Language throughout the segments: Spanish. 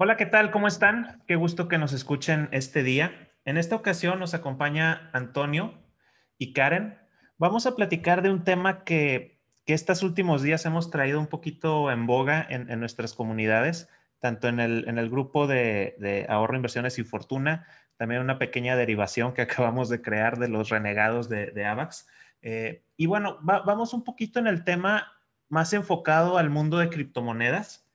Hola, ¿qué tal? ¿Cómo están? Qué gusto que nos escuchen este día. En esta ocasión nos acompaña Antonio y Karen. Vamos a platicar de un tema que, que estos últimos días hemos traído un poquito en boga en, nuestras comunidades, tanto en el, en el grupo de, de, ahorro, inversiones y fortuna, también una pequeña derivación que acabamos de crear de los renegados de, de AVAX. Eh, y bueno, va, vamos un poquito en el tema más enfocado al mundo de criptomonedas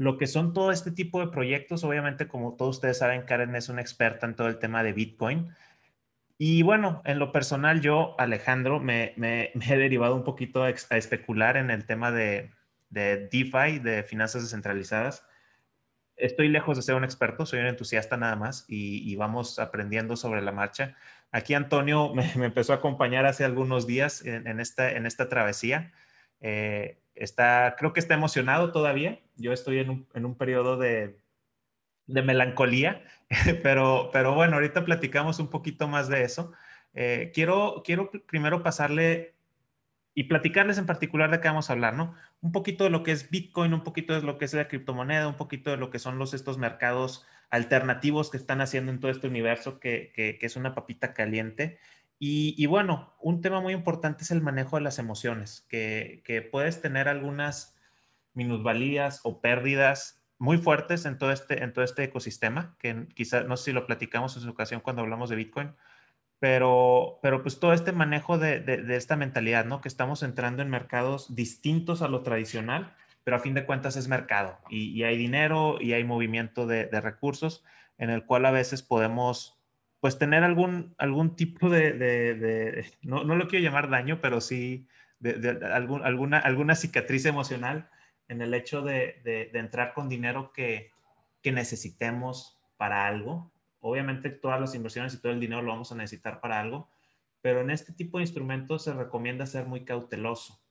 lo que son todo este tipo de proyectos. Obviamente, como todos ustedes saben, Karen es una experta en todo el tema de Bitcoin. Y bueno, en lo personal, yo, Alejandro, me, he derivado un poquito a, especular en el tema de, de DeFi, de finanzas descentralizadas. Estoy lejos de ser un experto, soy un entusiasta nada más y, y vamos aprendiendo sobre la marcha. Aquí Antonio me, empezó a acompañar hace algunos días en, en esta, en esta travesía. Eh, está, creo que está emocionado todavía. Yo estoy en un, en un periodo de, de melancolía, pero, pero bueno, ahorita platicamos un poquito más de eso. Eh, quiero, quiero primero pasarle y platicarles en particular de qué vamos a hablar, ¿no? Un poquito de lo que es Bitcoin, un poquito de lo que es la criptomoneda, un poquito de lo que son los, estos mercados alternativos que están haciendo en todo este universo que, que, que es una papita caliente. Y, y, bueno, un tema muy importante es el manejo de las emociones, que, que puedes tener algunas minusvalías o pérdidas muy fuertes en todo este, en todo este ecosistema, que quizás, no sé si lo platicamos en su ocasión cuando hablamos de Bitcoin, pero, pero pues todo este manejo de, de, de, esta mentalidad, ¿no? Que estamos entrando en mercados distintos a lo tradicional, pero a fin de cuentas es mercado y, y hay dinero y hay movimiento de, de, recursos en el cual a veces podemos pues tener algún, algún tipo de, no, no, lo quiero llamar daño, pero sí de, algún, alguna, alguna cicatriz emocional en el hecho de entrar con dinero que, que, necesitemos para algo. Obviamente todas las inversiones y todo el dinero lo vamos a necesitar para algo, pero en este tipo de instrumentos se recomienda ser muy cauteloso.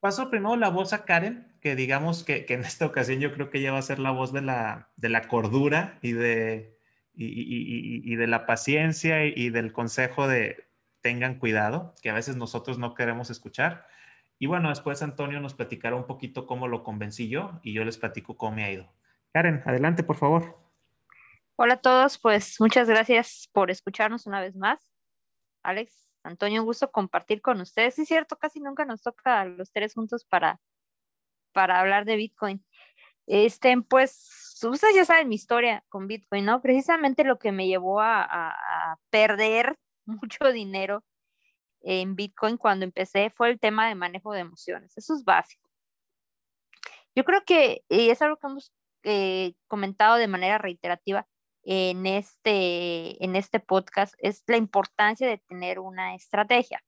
Paso primero la voz a Karen, que digamos que, que en esta ocasión yo creo que ella va a ser la voz de la, de la cordura y de, y, de la paciencia y del consejo de tengan cuidado, que a veces nosotros no queremos escuchar. Y bueno, después Antonio nos platicará un poquito cómo lo convencí yo y yo les platico cómo me ha ido. Karen, adelante, por favor. Hola a todos, pues muchas gracias por escucharnos una vez más. Alex, Antonio, un gusto compartir con ustedes. Es cierto, casi nunca nos toca a los tres juntos para, para hablar de Bitcoin. Este, pues, ustedes ya saben mi historia con Bitcoin, ¿no? Precisamente lo que me llevó a, a, a perder mucho dinero en Bitcoin cuando empecé fue el tema de manejo de emociones. Eso es básico. Yo creo que y es algo que hemos eh, comentado de manera reiterativa en este, en este podcast, es la importancia de tener una estrategia.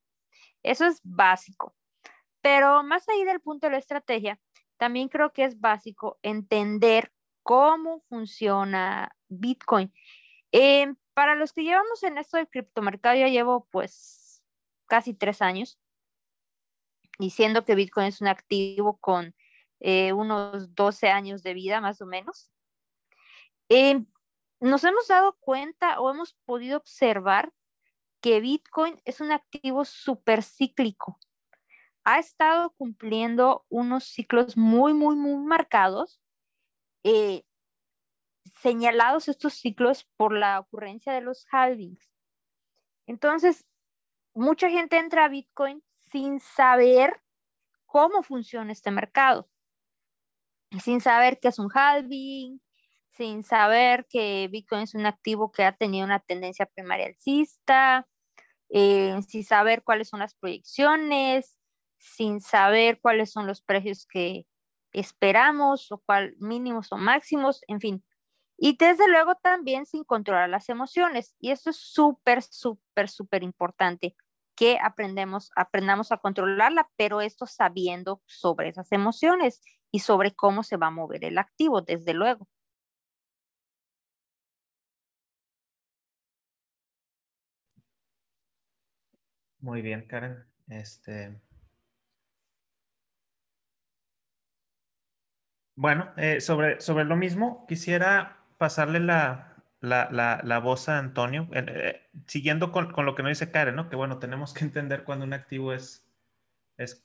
Eso es básico. Pero más allá del punto de la estrategia, también creo que es básico entender cómo funciona Bitcoin. Eh, para los que llevamos en esto del criptomercado, ya llevo pues casi tres años, diciendo que Bitcoin es un activo con eh, unos 12 años de vida más o menos. Eh, nos hemos dado cuenta o hemos podido observar que Bitcoin es un activo súper cíclico. Ha estado cumpliendo unos ciclos muy, muy, muy marcados, eh, señalados estos ciclos por la ocurrencia de los halvings. Entonces, mucha gente entra a Bitcoin sin saber cómo funciona este mercado, sin saber qué es un halving, sin saber que Bitcoin es un activo que ha tenido una tendencia primaria alcista, eh, sin saber cuáles son las proyecciones, sin saber cuáles son los precios que esperamos o cuál mínimos o máximos, en fin. Y desde luego también sin controlar las emociones. Y esto es súper, súper, súper importante que aprendemos, aprendamos a controlarla, pero esto sabiendo sobre esas emociones y sobre cómo se va a mover el activo, desde luego. Muy bien, Karen. Este... Bueno, eh, sobre, sobre lo mismo, quisiera pasarle la, la, la, la voz a Antonio, eh, siguiendo con, con, lo que nos dice Karen, ¿no? Que bueno, tenemos que entender cuando un activo es, es,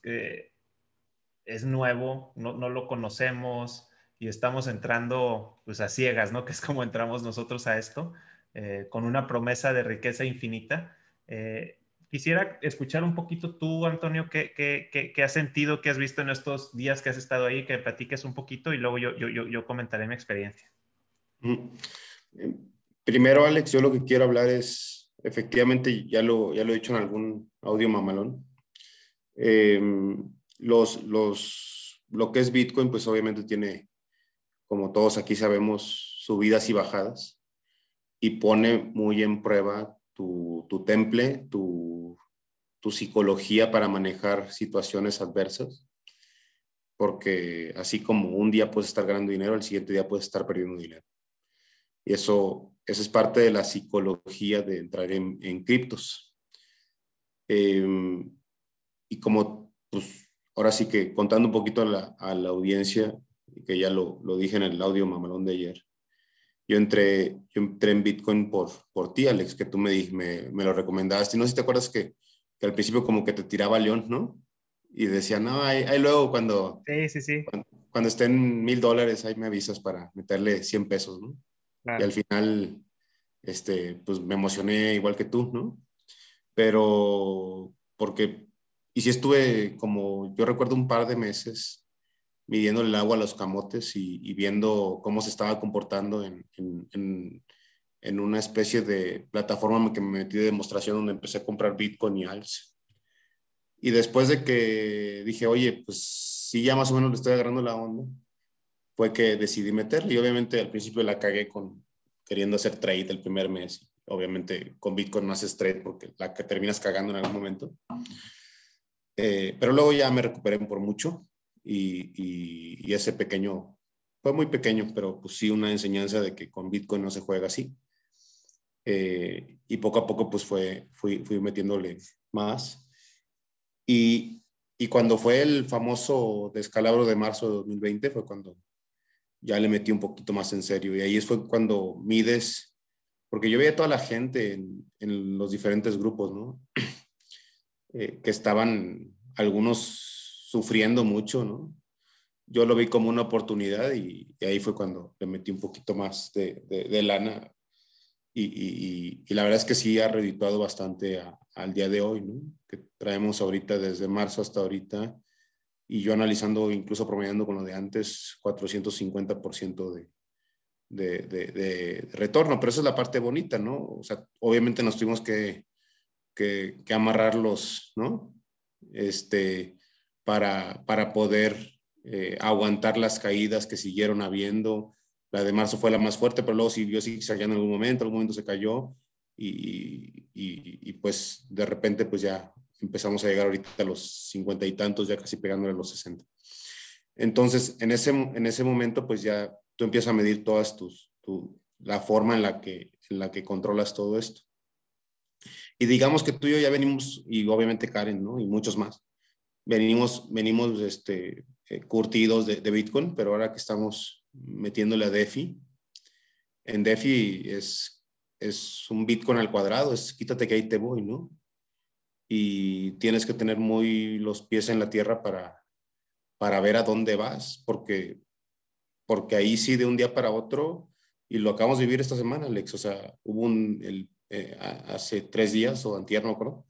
es nuevo, no, no, lo conocemos y estamos entrando pues a ciegas, ¿no? Que es como entramos nosotros a esto, eh, con una promesa de riqueza infinita. Eh, quisiera escuchar un poquito tú, Antonio, ¿qué, qué, qué, has sentido, qué has visto en estos días que has estado ahí, que platiques un poquito y luego yo, yo, yo, yo comentaré mi experiencia. Primero, Alex, yo lo que quiero hablar es, efectivamente, ya lo, ya lo he dicho en algún audio mamalón, em, los, los, lo que es Bitcoin, pues obviamente tiene, como todos aquí sabemos, subidas y bajadas y pone muy en prueba tu, tu temple, tu, tu psicología para manejar situaciones adversas porque así como un día puedes estar ganando dinero, al siguiente día puedes estar perdiendo dinero. Y eso, eso es parte de la psicología de entrar en, en criptos. Em, y como, pues, ahora sí que contando un poquito a la, a la audiencia, que ya lo, lo, dije en el audio mamalón de ayer, yo entré, yo entré en Bitcoin por, por ti, Alex, que tú me, me, me lo recomendaste. Y no sé si te acuerdas que, que, al principio como que te tiraba león, ¿no? Y decía, no, ahí, ahí luego cuando, sí, sí, sí. cuando, cuando estén mil dólares, ahí me avisas para meterle 100 pesos, ¿no? Y al final, este, pues me emocioné igual que tú, ¿no? Pero, porque, y sí estuve como, yo recuerdo un par de meses midiendo el agua a los camotes y, y viendo cómo se estaba comportando en, en, en, una especie de plataforma que me metí de demostración donde empecé a comprar Bitcoin y ALS. Y después de que dije, oye, pues sí, ya más o menos le estoy agarrando la onda, fue que decidí meterle y obviamente al principio la cagué con queriendo hacer trade el primer mes. Obviamente con Bitcoin no haces trade porque la que terminas cagando en algún momento. Eh, pero luego ya me recuperé por mucho y, y, ese pequeño, fue muy pequeño, pero pues sí una enseñanza de que con Bitcoin no se juega así. Eh, y poco a poco pues fue, fui, fui metiéndole más. Y, y cuando fue el famoso descalabro de marzo de 2020 fue cuando ya le metí un poquito más en serio. Y ahí fue cuando mides, porque yo veía a toda la gente en, en los diferentes grupos, ¿no? Eh, que estaban algunos sufriendo mucho, ¿no? Yo lo vi como una oportunidad y, y ahí fue cuando le metí un poquito más de, de, de lana. Y, y, y, la verdad es que sí ha redituado bastante a, al día de hoy, ¿no? Que traemos ahorita desde marzo hasta ahorita y yo analizando, incluso promediando con lo de antes, 450% de, de, de, de, retorno, pero esa es la parte bonita, ¿no? O sea, obviamente nos tuvimos que, que, que amarrarlos, ¿no? Este, para, para poder eh, aguantar las caídas que siguieron habiendo. La de marzo fue la más fuerte, pero luego siguió zigzagueando en algún momento, en algún momento se cayó y, y, y, pues de repente pues ya empezamos a llegar ahorita a los cincuenta y tantos, ya casi pegándole a los 60. Entonces, en ese, en ese momento, pues ya tú empiezas a medir todas tus, tu, la forma en la, que, en la que controlas todo esto. Y digamos que tú y yo ya venimos, y obviamente Karen, ¿no? Y muchos más, venimos, venimos este, eh, curtidos de, de, Bitcoin, pero ahora que estamos metiéndole a DeFi, en DeFi es, es un Bitcoin al cuadrado, es quítate que ahí te voy, ¿no? y tienes que tener muy los pies en la tierra para, para ver a dónde vas, porque, porque ahí sí de un día para otro, y lo acabamos de vivir esta semana, Alex, o sea, hubo un, el, eh, hace tres días o antier, no creo,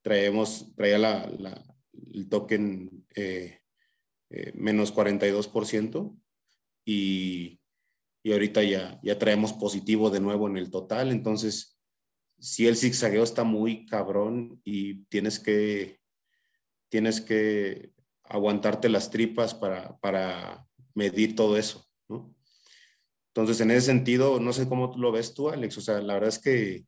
traemos, traía la, la, el token eh, eh, menos 42% y, y ahorita ya, ya traemos positivo de nuevo en el total, entonces si el zigzagueo está muy cabrón y tienes que, tienes que aguantarte las tripas para, para medir todo eso. Entonces, en ese sentido, no sé cómo lo ves tú, Alex. O sea, la verdad es que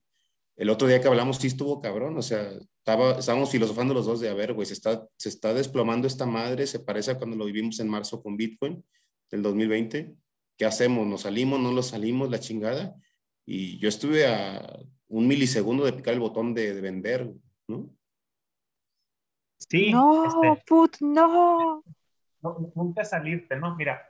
el otro día que hablamos sí estuvo cabrón. O sea, estaba, estábamos filosofando los dos de, a ver, güey, se está, se está desplomando esta madre, se parece a cuando lo vivimos en marzo con Bitcoin del 2020. ¿Qué hacemos? ¿Nos salimos? ¿No nos salimos? La chingada. Y yo estuve a un milisegundo de picar el botón de, de vender, ¿no? Sí. No, este, put, no. no. Nunca salirte, ¿no? Mira,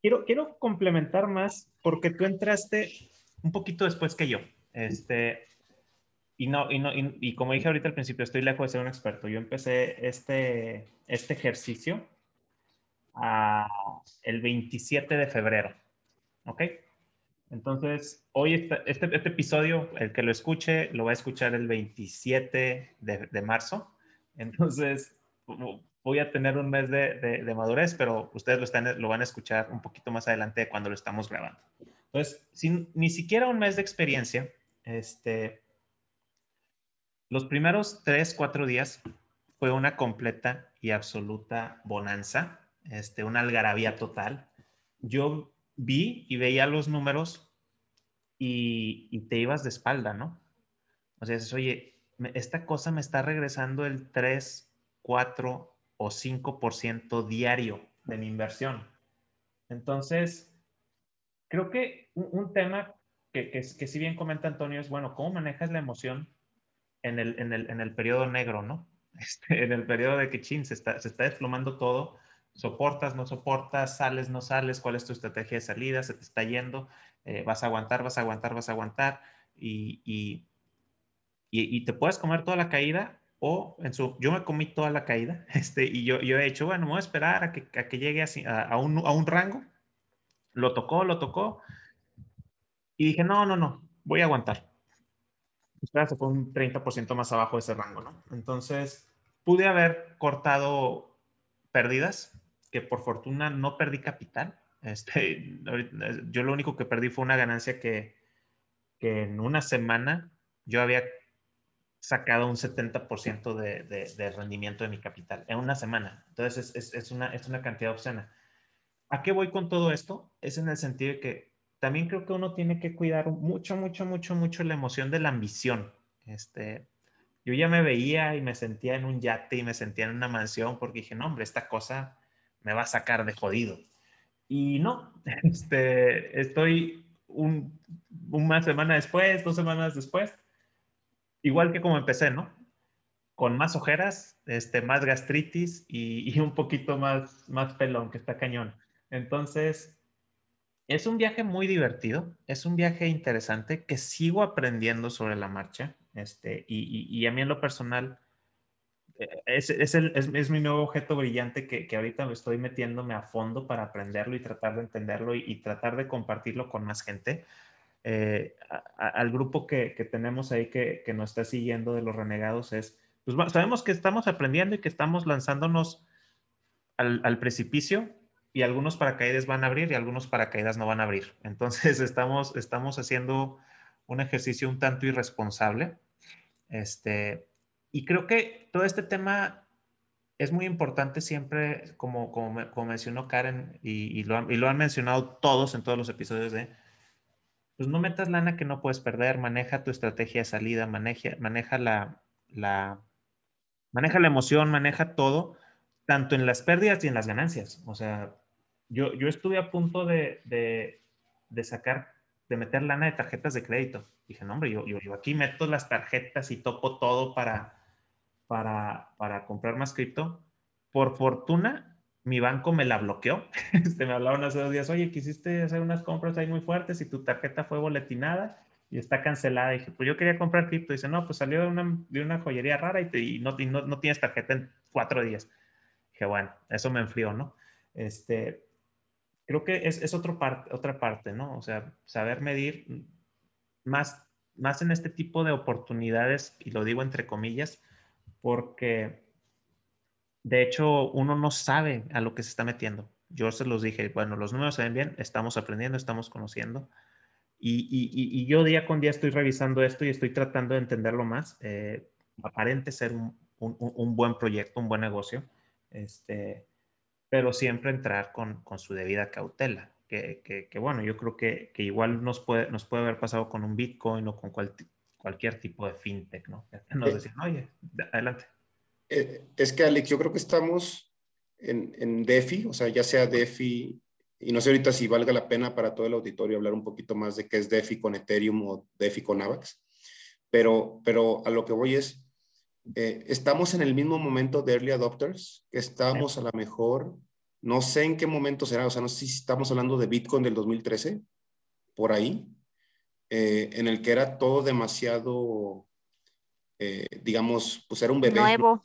quiero, quiero complementar más porque tú entraste un poquito después que yo. Este, y, no, y, no, y, y, como dije ahorita al principio, estoy lejos de ser un experto. Yo empecé este, este ejercicio el 27 de febrero. ¿Ok? Entonces, hoy este, este, episodio, el que lo escuche, lo va a escuchar el 27 de, marzo. Entonces, voy a tener un mes de, madurez, pero ustedes lo, están, lo van a escuchar un poquito más adelante cuando lo estamos grabando. Entonces, sin ni siquiera un mes de experiencia, este, los primeros tres, cuatro días fue una completa y absoluta bonanza, este, una algarabía total. Yo vi y veía los números y, te ibas de espalda, ¿no? O sea, dices, oye, esta cosa me está regresando el 3, 4 o 5% diario de mi inversión. Entonces, creo que un, tema que, que, si bien comenta Antonio es, bueno, ¿cómo manejas la emoción en el, en el, en el periodo negro, ¿no? Este, en el periodo de que, chin, se está, se está desplomando todo, soportas, no soportas, sales, no sales, cuál es tu estrategia de salida, se te está yendo, eh, vas a aguantar, vas a aguantar, vas a aguantar y, y, y, te puedes comer toda la caída o en su, yo me comí toda la caída este, y yo, yo he hecho, bueno, me voy a esperar a que, a que llegue así, a, a, un, a un rango, lo tocó, lo tocó y dije, no, no, no, voy a aguantar se fue un 30% más abajo de ese rango, ¿no? Entonces, pude haber cortado pérdidas, que por fortuna no perdí capital. Este, yo lo único que perdí fue una ganancia que, que en una semana yo había sacado un 70% de, de, de, rendimiento de mi capital, en una semana. Entonces, es, es, una, es una cantidad obscena. ¿A qué voy con todo esto? Es en el sentido de que también creo que uno tiene que cuidar mucho, mucho, mucho, mucho la emoción de la ambición. Este, yo ya me veía y me sentía en un yate y me sentía en una mansión porque dije, no, hombre, esta cosa me va a sacar de jodido. Y no, este, estoy un, una semana después, dos semanas después, igual que como empecé, ¿no? Con más ojeras, este, más gastritis y, y un poquito más, más pelón, que está cañón. Entonces, es un viaje muy divertido, es un viaje interesante que sigo aprendiendo sobre la marcha. Este, y, a mí en lo personal, eh, es, es, mi nuevo objeto brillante que, que, ahorita me estoy metiéndome a fondo para aprenderlo y tratar de entenderlo y, tratar de compartirlo con más gente. Eh, al grupo que, que, tenemos ahí que, que, nos está siguiendo de los renegados es, pues sabemos que estamos aprendiendo y que estamos lanzándonos al precipicio, y algunos paracaídas van a abrir y algunos paracaídas no van a abrir. Entonces estamos, estamos haciendo un ejercicio un tanto irresponsable. Este, y creo que todo este tema es muy importante siempre, como, como, mencionó Karen y, lo han, y, lo han, mencionado todos en todos los episodios de, pues no metas lana que no puedes perder, maneja tu estrategia de salida, maneja, maneja la, la, maneja la emoción, maneja todo, tanto en las pérdidas y en las ganancias. O sea, yo, yo estuve a punto de, de, sacar, de meter lana de tarjetas de crédito. Dije, no, hombre, yo, yo, aquí meto las tarjetas y topo todo para, para, para comprar más cripto. Por fortuna, mi banco me la bloqueó. Este, me hablaron hace dos días, oye, quisiste hacer unas compras ahí muy fuertes y tu tarjeta fue boletinada y está cancelada. dije, pues yo quería comprar cripto. Dice, no, pues salió de una, de una joyería rara y, te, y, no, no, no, tienes tarjeta en cuatro días. Dije, bueno, eso me enfrió, ¿no? Este, creo que es, es otro otra parte, ¿no? O sea, saber medir más, más en este tipo de oportunidades, y lo digo entre comillas, porque de hecho uno no sabe a lo que se está metiendo. Yo se los dije, bueno, los números se ven bien, estamos aprendiendo, estamos conociendo. Y, y, y yo día con día estoy revisando esto y estoy tratando de entenderlo más. Eh, aparente ser un, un, buen proyecto, un buen negocio. Este, pero siempre entrar con, con su debida cautela. Que, que, bueno, yo creo que, que, igual nos puede, nos puede haber pasado con un Bitcoin o con cualquier tipo de fintech, ¿no? Nos eh, decían, oye, adelante. Eh, es que, Alex, yo creo que estamos en, en DeFi, o sea, ya sea DeFi, y no sé ahorita si valga la pena para todo el auditorio hablar un poquito más de qué es DeFi con Ethereum o DeFi con AVAX, pero, pero a lo que voy es, eh, estamos en el mismo momento de early adopters, que estamos a lo mejor, no sé en qué momento será, o sea, no sé si estamos hablando de Bitcoin del 2013, por ahí, eh, en el que era todo demasiado, eh, digamos, pues era un bebé. Nuevo,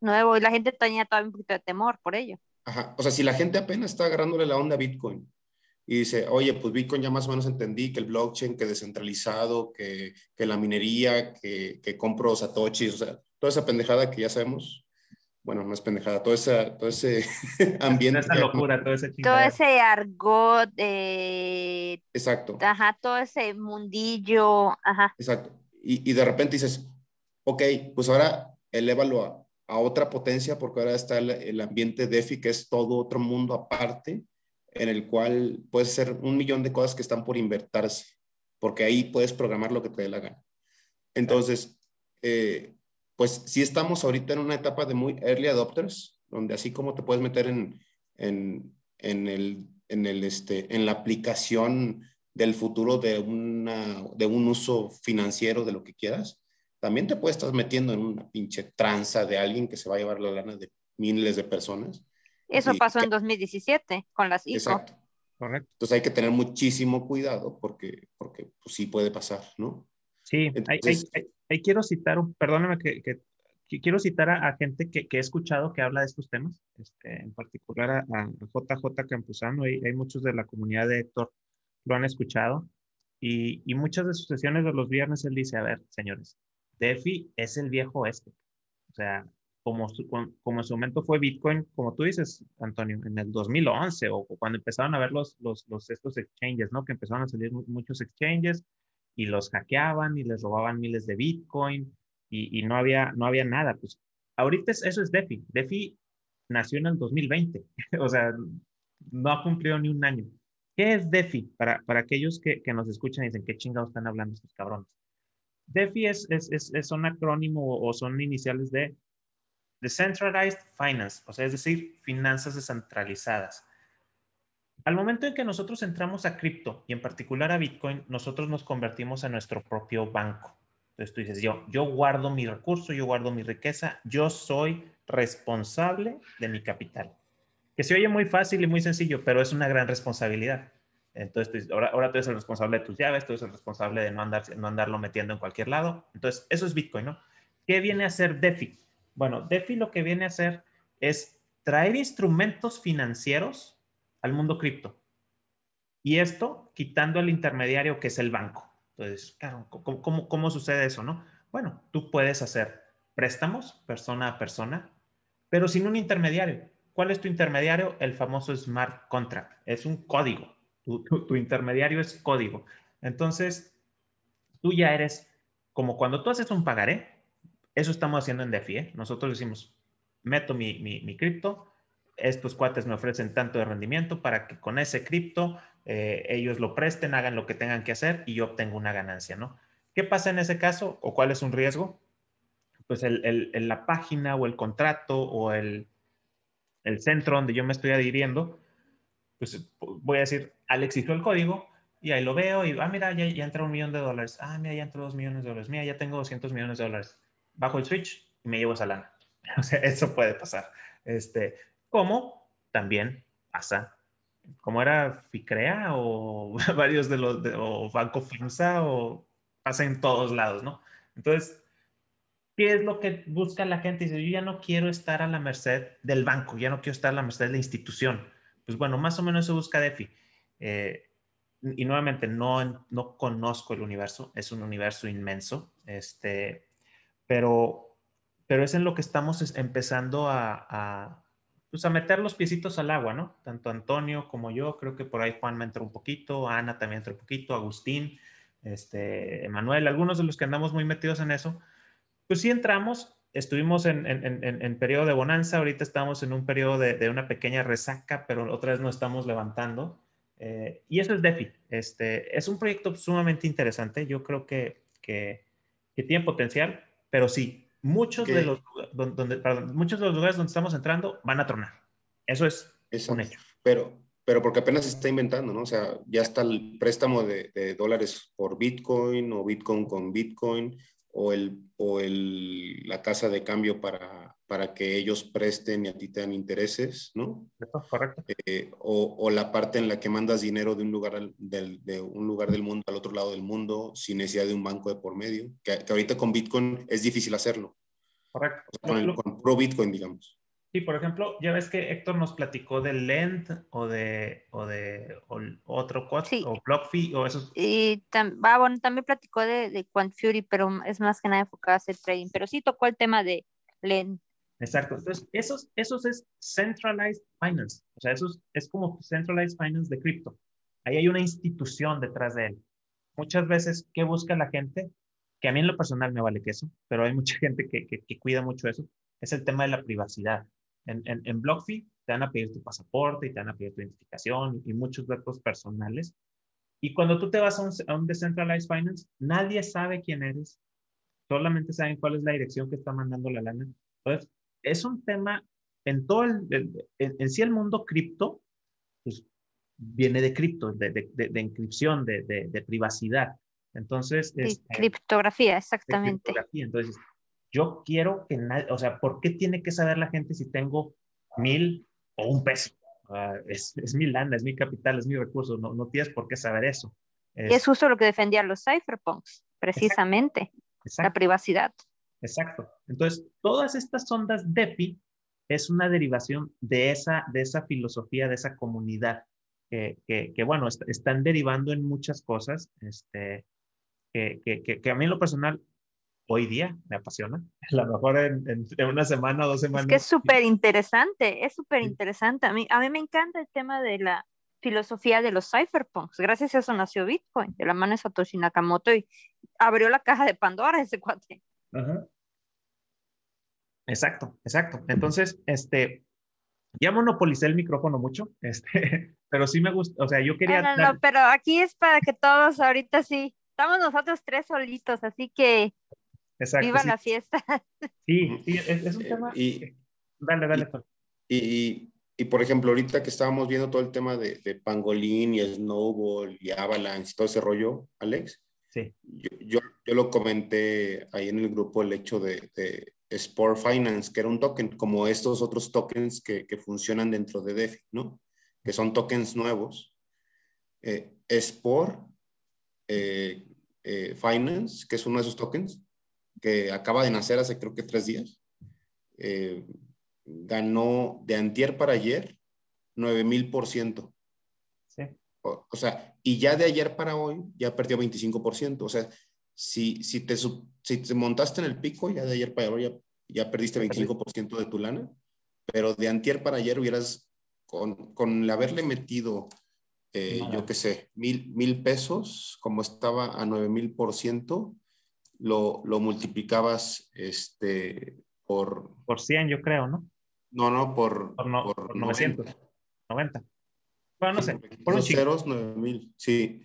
nuevo, y la gente tenía todavía un poquito de temor por ello. Ajá. O sea, si la gente apenas está agarrándole la onda a Bitcoin y dice, oye, pues Bitcoin ya más o menos entendí que el blockchain, que descentralizado, que, que la minería, que, que compro satoshis, o sea, toda esa pendejada que ya sabemos, bueno, no es pendejada, todo, esa, todo ese ambiente. Toda esa locura, todo ese Todo ese argot. Eh, Exacto. Ajá, todo ese mundillo. Ajá. Exacto. Y, y, de repente dices, ok, pues ahora elévalo a, a otra potencia porque ahora está el, el, ambiente DeFi, que es todo otro mundo aparte, en el cual puedes hacer un millón de cosas que están por invertirse, porque ahí puedes programar lo que te dé la gana. Entonces, eh, pues sí estamos ahorita en una etapa de muy early adopters, donde así como te puedes meter en, en, en, el, en, el, este, en la aplicación del futuro de, una, de un uso financiero de lo que quieras, también te puedes estar metiendo en una pinche tranza de alguien que se va a llevar la lana de miles de personas. Eso y, pasó en 2017 con las ICO. Exacto. Correcto. Entonces hay que tener muchísimo cuidado porque, porque pues, sí puede pasar, ¿no? Sí, Entonces, hay, hay, hay, quiero citar, perdóname que, que, que quiero citar a, a gente que, que, he escuchado que habla de estos temas, este, en particular a, a JJ Campuzano, hay, hay, muchos de la comunidad de Héctor lo han escuchado, y, y, muchas de sus sesiones de los viernes él dice, a ver, señores, DeFi es el viejo este, o sea, como, como en su momento fue Bitcoin, como tú dices, Antonio, en el 2011 o, o cuando empezaron a ver los, los, los, estos exchanges, ¿no? Que empezaron a salir muchos exchanges, y los hackeaban y les robaban miles de Bitcoin y, y no, había, no había nada. Pues ahorita es, eso es DeFi. DeFi nació en el 2020, o sea, no ha cumplido ni un año. ¿Qué es DeFi? Para, para aquellos que, que nos escuchan y dicen, ¿qué chingados están hablando estos cabrones? DeFi es, es, es, es un acrónimo o son iniciales de Decentralized Finance, o sea, es decir, finanzas descentralizadas. Al momento en que nosotros entramos a cripto y en particular a Bitcoin, nosotros nos convertimos en nuestro propio banco. Entonces tú dices, yo, yo guardo mi recurso, yo guardo mi riqueza, yo soy responsable de mi capital. Que se oye muy fácil y muy sencillo, pero es una gran responsabilidad. Entonces, tú, ahora, ahora tú eres el responsable de tus llaves, tú eres el responsable de no, andar, no andarlo metiendo en cualquier lado. Entonces, eso es Bitcoin, ¿no? ¿Qué viene a hacer DeFi? Bueno, DeFi lo que viene a hacer es traer instrumentos financieros al mundo cripto. Y esto quitando el intermediario que es el banco. Entonces, claro, ¿cómo, sucede eso, no? Bueno, tú puedes hacer préstamos persona a persona, pero sin un intermediario. ¿Cuál es tu intermediario? El famoso smart contract. Es un código. Tu, tu, intermediario es código. Entonces, tú ya eres como cuando tú haces un pagaré. Eso estamos haciendo en DeFi. ¿eh? Nosotros decimos, meto mi, mi, mi cripto, estos cuates me ofrecen tanto de rendimiento para que con ese cripto eh, ellos lo presten, hagan lo que tengan que hacer y yo obtengo una ganancia, ¿no? ¿Qué pasa en ese caso o cuál es un riesgo? Pues el, el, la página o el contrato o el, el centro donde yo me estoy adhiriendo, pues voy a decir, Alex hizo el código y ahí lo veo y, ah, mira, ya, ya un millón de dólares, ah, mira, ya entró dos millones de dólares, mira, ya tengo 200 millones de dólares. Bajo el switch y me llevo esa lana. O sea, eso puede pasar. Este, como también pasa, como era FICREA o varios de los, de, o Banco FIMSA o pasa en todos lados, ¿no? Entonces, ¿qué es lo que busca la gente? Dice, yo ya no quiero estar a la merced del banco, ya no quiero estar a la merced de la institución. Pues bueno, más o menos eso busca DeFi. Eh, y nuevamente, no, no conozco el universo, es un universo inmenso, este, pero, pero es en lo que estamos empezando a, a pues a meter los piecitos al agua, ¿no? Tanto Antonio como yo, creo que por ahí Juan me entró un poquito, Ana también entró un poquito, Agustín, este, Emanuel, algunos de los que andamos muy metidos en eso, pues sí entramos, estuvimos en, en, en, en periodo de bonanza, ahorita estamos en un periodo de, de, una pequeña resaca, pero otra vez nos estamos levantando. Eh, y eso es DeFi. Este, es un proyecto sumamente interesante, yo creo que, que, que tiene potencial, pero sí, muchos, de los, donde, perdón, muchos de los lugares donde estamos entrando van a tronar. Eso es Exacto. un hecho. Pero, pero porque apenas se está inventando, ¿no? O sea, ya está el préstamo de, de dólares por Bitcoin o Bitcoin con Bitcoin o, el, o el, la tasa de cambio para, para que ellos presten y a ti te dan intereses, ¿no? Correcto. Eh, o, o, la parte en la que mandas dinero de un, lugar al, del, de un lugar del mundo al otro lado del mundo sin necesidad de un banco de por medio, que, que ahorita con Bitcoin es difícil hacerlo. Correcto. O sea, con, el, con Pro Bitcoin, digamos. Sí, por ejemplo, ya ves que Héctor nos platicó de Lend o de, o de otro code o BlockFi o esos. Y ah, bueno, también platicó de, de QuantFury, pero es más que nada enfocado a hacer trading. Pero sí tocó el tema de Lend. Exacto. Entonces, esos, esos es centralized finance. O sea, eso es como centralized finance de cripto. Ahí hay una institución detrás de él. Muchas veces, ¿qué busca la gente? Que a mí en lo personal me vale que eso, pero hay mucha gente que, que, que cuida mucho eso. Es el tema de la privacidad en, en, en BlockFi te van a pedir tu pasaporte y te van a pedir tu identificación y muchos datos personales. Y cuando tú te vas a un, a un decentralized finance, nadie sabe quién eres, solamente saben cuál es la dirección que está mandando la lana. Entonces, es un tema en todo el, en, en, sí el mundo cripto, pues viene de cripto, de, de, de, de inscripción, de, privacidad. Entonces, es, este, criptografía, exactamente. Criptografía. Entonces, yo quiero que nadie, o sea, ¿por qué tiene que saber la gente si tengo mil o un peso? Uh, es, es, mi lana, es mi capital, es mi recurso, no, no tienes por qué saber eso. Es, y es justo lo que defendían los cypherpunks, precisamente, exacto, la privacidad. Exacto. Entonces, todas estas ondas DePi es una derivación de esa, de esa filosofía, de esa comunidad, que, que, que bueno, est están derivando en muchas cosas, este, que, que, a mí en lo personal hoy día me apasiona. A lo mejor en, en, una semana o dos semanas. Es que es súper interesante, es súper interesante. A mí, a mí me encanta el tema de la filosofía de los cypherpunks. Gracias a eso nació Bitcoin, de la mano de Satoshi Nakamoto y abrió la caja de Pandora ese cuate. Exacto, exacto. Entonces, este, ya monopolicé el micrófono mucho, este, pero sí me gusta, o sea, yo quería... No, no, no, pero aquí es para que todos ahorita sí, estamos nosotros tres solitos, así que Exacto, Viva la fiesta. Sí, sí es, un tema. Y, dale, dale. Y, y, por ejemplo, ahorita que estábamos viendo todo el tema de, de Pangolín y Snowball y Avalanche y todo ese rollo, Alex. Sí. Yo, yo, yo, lo comenté ahí en el grupo el hecho de, de, Sport Finance, que era un token, como estos otros tokens que, que funcionan dentro de DeFi, ¿no? Que son tokens nuevos. Eh, Sport eh, eh, Finance, que es uno de esos tokens, que acaba de nacer hace creo que tres días, eh, ganó de antier para ayer 9000 por ciento. Sí. O, o, sea, y ya de ayer para hoy ya perdió 25%. O sea, si, si, te, si te montaste en el pico, ya de ayer para hoy ya, ya perdiste 25% de tu lana, pero de antier para ayer hubieras, con, con el haberle metido, eh, yo qué sé, mil, mil pesos, como estaba a 9000 por ciento, lo, lo multiplicabas este, por... Por 100, yo creo, ¿no? No, no, por, por, no, por 900. 90. Bueno, no sé. Por un ceros, 9000, sí.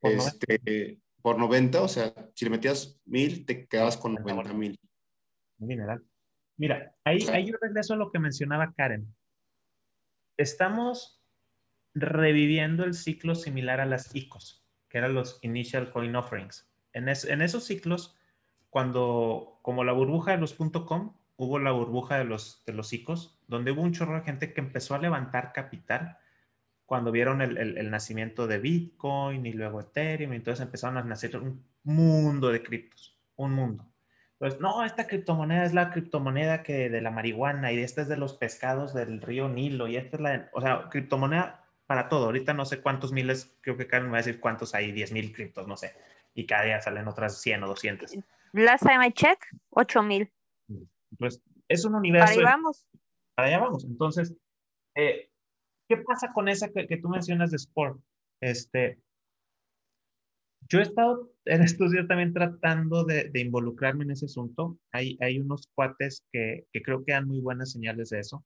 Por, este, 90. por 90, o sea, si le metías 1000, te quedabas con 90 mil. Mineral. Mira, ahí, ahí yo regreso a lo que mencionaba Karen. Estamos reviviendo el ciclo similar a las ICOs, que eran los Initial Coin Offerings en, esos ciclos, cuando, como la burbuja de los .com, hubo la burbuja de los, de los ICOs, donde hubo un chorro de gente que empezó a levantar capital cuando vieron el, nacimiento de Bitcoin y luego Ethereum, y entonces empezaron a nacer un mundo de criptos, un mundo. Pues no, esta criptomoneda es la criptomoneda que de la marihuana y esta es de los pescados del río Nilo y esta es la, o sea, criptomoneda para todo. Ahorita no sé cuántos miles, creo que Karen me va a decir cuántos hay, 10 mil criptos, no sé y cada día salen otras 100 o 200. Last time I check, 8000. Pues es un universo. Para allá vamos. Para allá vamos. Entonces, eh, ¿qué pasa con esa que, que, tú mencionas de Sport? Este, yo he estado en estos días también tratando de, de involucrarme en ese asunto. Hay, hay unos cuates que, que creo que dan muy buenas señales de eso.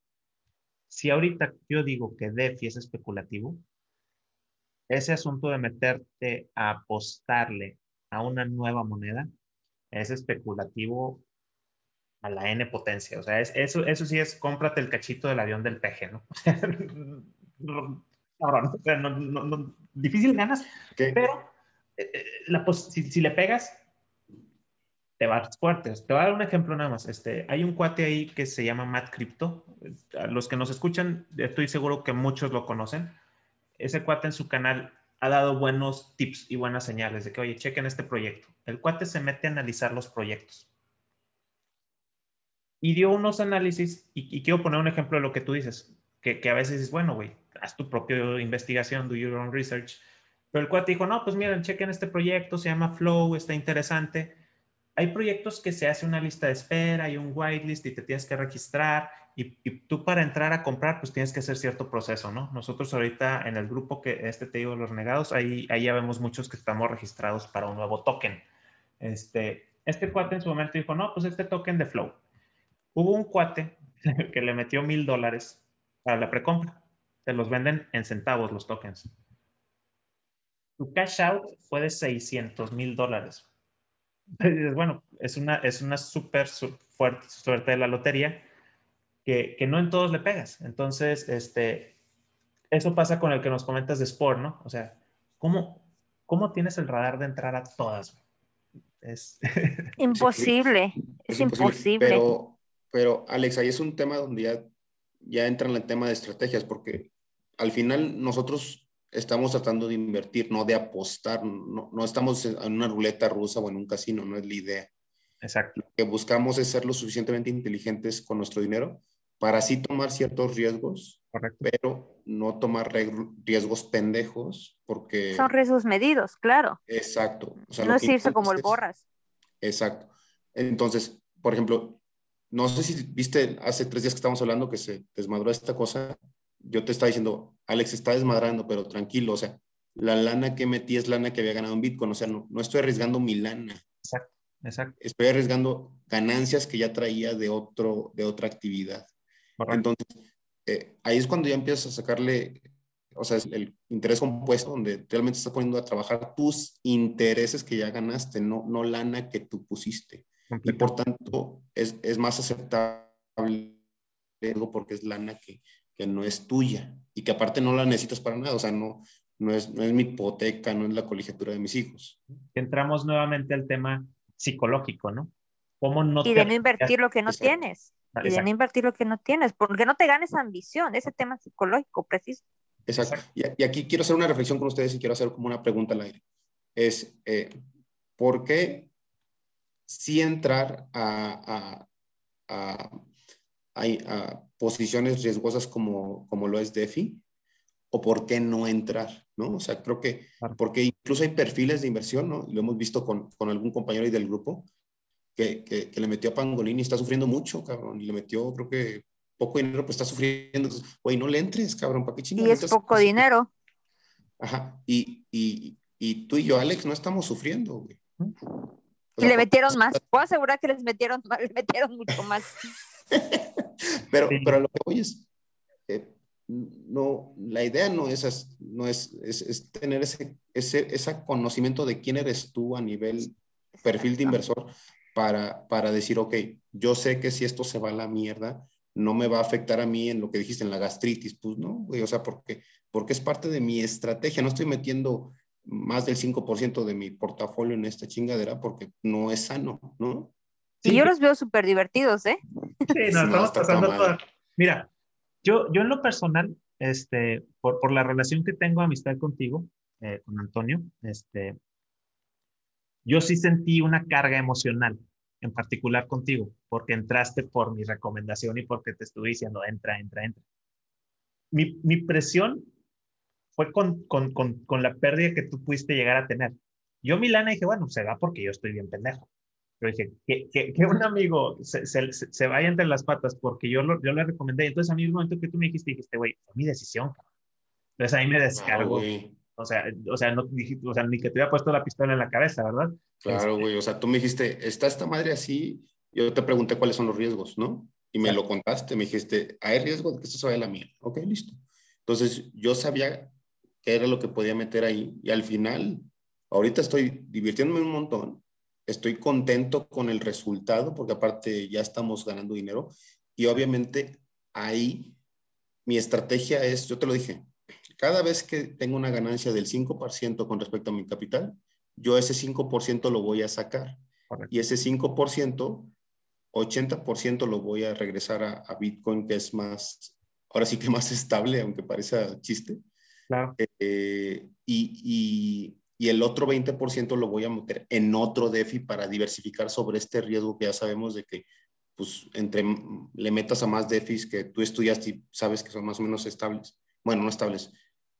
Si ahorita yo digo que DeFi es especulativo, ese asunto de meterte a apostarle a una nueva moneda es especulativo a la N potencia. O sea, es, eso, eso sí es cómprate el cachito del avión del peje, ¿no? no, no, no, difícil ganas, pero eh, eh, la, si, si, le pegas, te vas fuerte. Te voy a dar un ejemplo nada más. Este, hay un cuate ahí que se llama Matt Crypto. Los que nos escuchan, estoy seguro que muchos lo conocen. Ese cuate en su canal ha dado buenos tips y buenas señales de que, oye, chequen este proyecto. El cuate se mete a analizar los proyectos. y dio unos análisis, y, quiero poner un ejemplo de lo que tú dices, que, que a veces es bueno, güey, haz tu propia investigación, do your own research. Pero el cuate dijo, no, pues miren, chequen este proyecto, se llama Flow, está interesante. Hay proyectos que se hace una lista de espera, hay un whitelist y te tienes que registrar y, tú para entrar a comprar, pues tienes que hacer cierto proceso, ¿no? Nosotros ahorita en el grupo que este te digo, los negados, ahí, ahí ya vemos muchos que estamos registrados para un nuevo token. Este, este cuate en su momento dijo, no, pues este token de Flow. Hubo un cuate que le metió mil dólares para la precompra. Te los venden en centavos los tokens. Tu cash out fue de 600 mil dólares. Bueno, es una, es una súper fuerte suerte de la lotería que, no en todos le pegas. Entonces, este, eso pasa con el que nos comentas de Sport, ¿no? O sea, ¿cómo, cómo tienes el radar de entrar a todas? Es imposible, es, imposible. Pero, pero, Alex, ahí es un tema donde ya, ya entra en el tema de estrategias, porque al final nosotros estamos tratando de invertir, no de apostar, no, no estamos en una ruleta rusa o en un casino, no es la idea. Exacto. Lo que buscamos es ser lo suficientemente inteligentes con nuestro dinero para así tomar ciertos riesgos, pero no tomar riesgos pendejos, porque... Son riesgos medidos, claro. Exacto. no es irse como el borras. Exacto. Entonces, por ejemplo, no sé si viste hace tres días que estábamos hablando que se desmadró esta cosa. Yo te estaba diciendo, Alex está desmadrando, pero tranquilo, o sea, la lana que metí es lana que había ganado en Bitcoin, o sea, no, no estoy arriesgando mi lana. Exacto, exacto. Estoy arriesgando ganancias que ya traía de, otro, de otra actividad. Entonces, eh, ahí es cuando ya empiezas a sacarle, o sea, el interés compuesto, donde realmente estás poniendo a trabajar tus intereses que ya ganaste, no, no lana que tú pusiste. Y por tanto, es, es más aceptable porque es lana que, que, no es tuya y que aparte no la necesitas para nada, o sea, no, no, es, no es mi hipoteca, no es la colegiatura de mis hijos. Entramos nuevamente al tema psicológico, ¿no? ¿Cómo no y de no invertir lo que no tienes. Y de no invertir lo que no tienes, porque no te ganes ambición, ese tema psicológico preciso. Exacto. Y, aquí quiero hacer una reflexión con ustedes y quiero hacer como una pregunta al aire. Es, eh, ¿por qué si entrar a, a, a, posiciones riesgosas como, como lo es DeFi? ¿O por qué no entrar? ¿no? O sea, creo que, porque incluso hay perfiles de inversión, ¿no? Lo hemos visto con, con algún compañero ahí del grupo, que, que, le metió a Pangolín y está sufriendo mucho, cabrón. Y le metió, creo que poco dinero, pues está sufriendo. Güey, no le entres, cabrón, ¿para qué chingados? Y es poco dinero. Ajá. Y, y, y, tú y yo, Alex, no estamos sufriendo, güey. y le metieron más. Puedo asegurar que les metieron, les metieron mucho más. pero, pero lo que voy es, eh, no, la idea no es, no es, es, es tener ese, ese, ese conocimiento de quién eres tú a nivel perfil de inversor para, para decir, ok, yo sé que si esto se va a la mierda, no me va a afectar a mí en lo que dijiste, en la gastritis, pues no, güey, o sea, porque, porque es parte de mi estrategia, no estoy metiendo más del 5% de mi portafolio en esta chingadera porque no es sano, ¿no? Y yo los veo súper divertidos, ¿eh? Sí, nos estamos pasando todo. Mira, yo, yo en lo personal, este, por, por la relación que tengo amistad contigo, eh, con Antonio, este, yo sí sentí una carga emocional, en particular contigo, porque entraste por mi recomendación y porque te estuve diciendo, entra, entra, entra. Mi, mi presión fue con, con, con, con, la pérdida que tú pudiste llegar a tener. Yo, Milana, dije, bueno, se va porque yo estoy bien pendejo. Pero dije, que, que, que un amigo se, se, se, vaya entre las patas porque yo, lo, yo le recomendé. Entonces, a mí, el momento que tú me dijiste, dijiste, güey, fue mi decisión. Entonces, ahí me descargo. O sea, o sea, no, o sea, ni que te hubiera puesto la pistola en la cabeza, ¿verdad? Claro, güey. O sea, tú me dijiste, ¿está esta madre así? Yo te pregunté cuáles son los riesgos, ¿no? Y me lo contaste, me dijiste, hay riesgo de que esto se vaya a la mía. Ok, listo. Entonces, yo sabía qué era lo que podía meter ahí. Y al final, ahorita estoy divirtiéndome un montón. Estoy contento con el resultado, porque aparte ya estamos ganando dinero. Y obviamente ahí mi estrategia es, yo te lo dije, cada vez que tengo una ganancia del 5% con respecto a mi capital, yo ese 5% lo voy a sacar. Y ese 5%, 80% lo voy a regresar a, Bitcoin, que es más, ahora sí que más estable, aunque parezca chiste. Eh, y, y, el otro 20% lo voy a meter en otro DeFi para diversificar sobre este riesgo que ya sabemos de que pues entre le metas a más DeFis que tú estudias y sabes que son más o menos estables, bueno, no estables,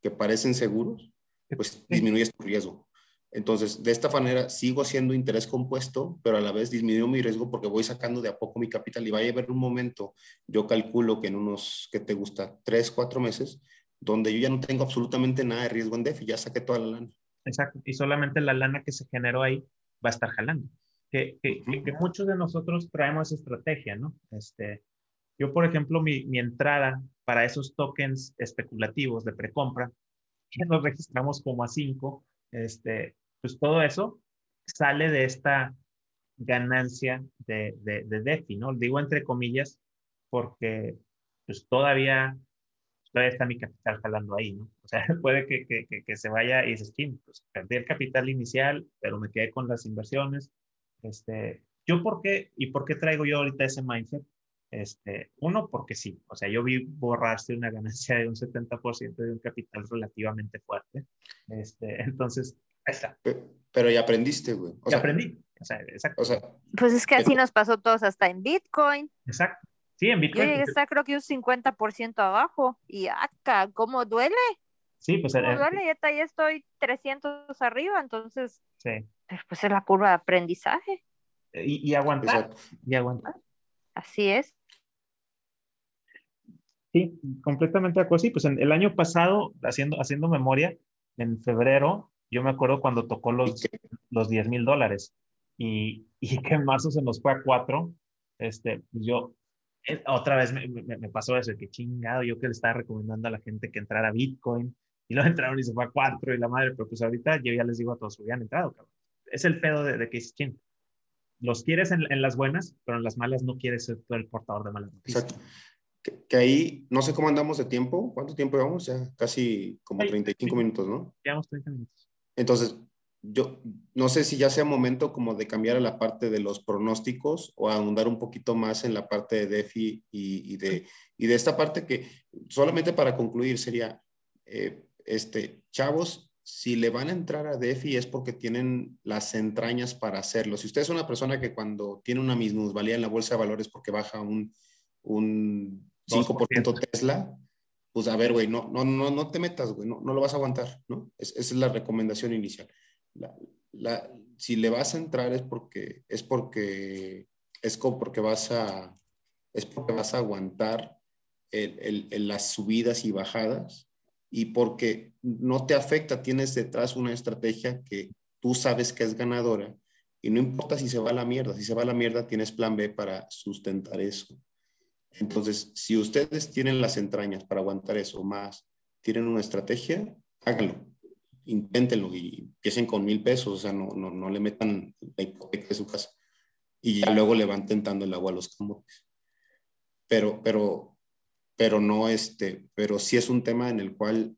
que parecen seguros, pues disminuyes tu riesgo. Entonces, de esta manera sigo haciendo interés compuesto, pero a la vez disminuyo mi riesgo porque voy sacando de a poco mi capital y va a haber un momento, yo calculo que en unos, que te gusta? Tres, cuatro meses, donde yo ya no tengo absolutamente nada de riesgo en DeFi, ya saqué toda la lana. Exacto, y solamente la lana que se generó ahí va a estar jalando. Que, que, que muchos de nosotros traemos estrategia, ¿no? Este, yo, por ejemplo, mi, entrada para esos tokens especulativos de precompra, que nos registramos como a 5, este, pues todo eso sale de esta ganancia de, de, de DeFi, ¿no? Digo entre comillas, porque pues todavía, todavía está mi capital jalando ahí, ¿no? O sea, puede que, que, que se vaya y se pues perdí el capital inicial, pero me quedé con las inversiones. Este, ¿Yo por qué? ¿Y por qué traigo yo ahorita ese mindset? Este, uno, porque sí, o sea, yo vi borrarse una ganancia de un 70% de un capital relativamente fuerte. Este, entonces, ahí está. Pero ya aprendiste, güey. ya aprendí. O sea, exacto. pues es que así nos pasó todos hasta en Bitcoin. Exacto. Sí, en Bitcoin. Yo está creo que un 50% abajo. Y acá, ¿cómo duele? Sí, pues. ¿Cómo duele? Ya, ya estoy 300 arriba, entonces. Sí. Pues es la curva de aprendizaje. Y, y aguantar. Y aguantar. Así es. Sí, completamente de pues en el año pasado, haciendo, haciendo memoria, en febrero, yo me acuerdo cuando tocó los, los 10 mil dólares y, y, que en marzo se nos fue a cuatro, este, pues yo, eh, otra vez me, me, pasó eso, que chingado, yo que le estaba recomendando a la gente que entrara Bitcoin y luego entraron y se fue a cuatro y la madre, pero pues ahorita yo ya les digo a todos, hubieran entrado, cabrón. Es el pedo de, que es ching. Los quieres en, en, las buenas, pero en las malas no quieres ser el portador de malas noticias. Exacto que, ahí, no sé cómo andamos de tiempo, ¿cuánto tiempo llevamos? Ya casi como 35 minutos, ¿no? Llevamos 30 minutos. Entonces, yo no sé si ya sea momento como de cambiar a la parte de los pronósticos o ahondar un poquito más en la parte de DeFi y, de, y de esta parte que solamente para concluir sería, eh, este, chavos, si le van a entrar a DeFi es porque tienen las entrañas para hacerlo. Si usted es una persona que cuando tiene una minusvalía en la bolsa de valores porque baja un, un 5% Tesla, pues a ver, güey, no, no, no, no te metas, güey, no, no lo vas a aguantar, ¿no? esa es la recomendación inicial. La, la, si le vas a entrar es porque, es porque, es como porque vas a, es porque vas a aguantar el, el, las subidas y bajadas y porque no te afecta, tienes detrás una estrategia que tú sabes que es ganadora y no importa si se va a la mierda, si se va a la mierda tienes plan B para sustentar eso. Entonces, si ustedes tienen las entrañas para aguantar eso más, tienen una estrategia, háganlo, inténtenlo y empiecen con mil pesos, o sea, no, no, no le metan la hipoteca de su casa. Y ya luego le van tentando el agua a los camotes. Pero, pero, pero no este, pero sí es un tema en el cual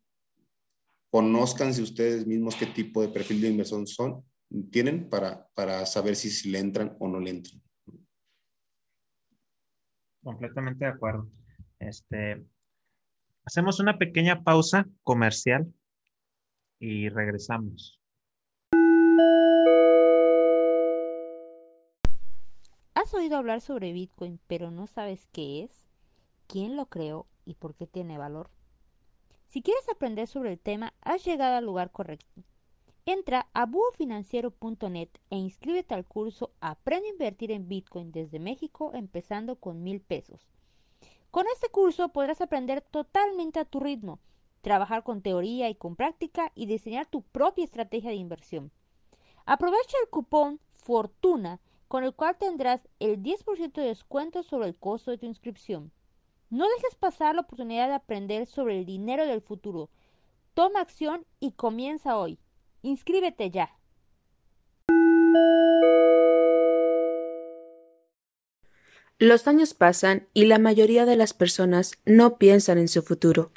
conozcanse ustedes mismos qué tipo de perfil de inversión son, tienen para, para saber si, si le entran o no le entran completamente de acuerdo. Este, hacemos una pequeña pausa comercial y regresamos. ¿Has oído hablar sobre Bitcoin pero no sabes qué es? ¿Quién lo creó y por qué tiene valor? Si quieres aprender sobre el tema, has llegado al lugar correcto. Entra a buofinanciero.net e inscríbete al curso Aprende a invertir en Bitcoin desde México empezando con mil pesos. Con este curso podrás aprender totalmente a tu ritmo, trabajar con teoría y con práctica y diseñar tu propia estrategia de inversión. Aprovecha el cupón Fortuna con el cual tendrás el 10% de descuento sobre el costo de tu inscripción. No dejes pasar la oportunidad de aprender sobre el dinero del futuro. Toma acción y comienza hoy. Inscríbete ya. Los años pasan y la mayoría de las personas no piensan en su futuro.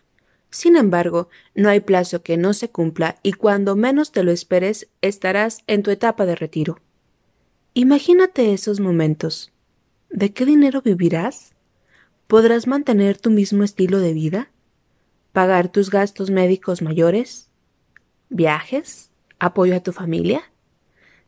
Sin embargo, no hay plazo que no se cumpla y cuando menos te lo esperes estarás en tu etapa de retiro. Imagínate esos momentos. ¿De qué dinero vivirás? ¿Podrás mantener tu mismo estilo de vida? ¿Pagar tus gastos médicos mayores? ¿Viajes? Apoyo a tu familia?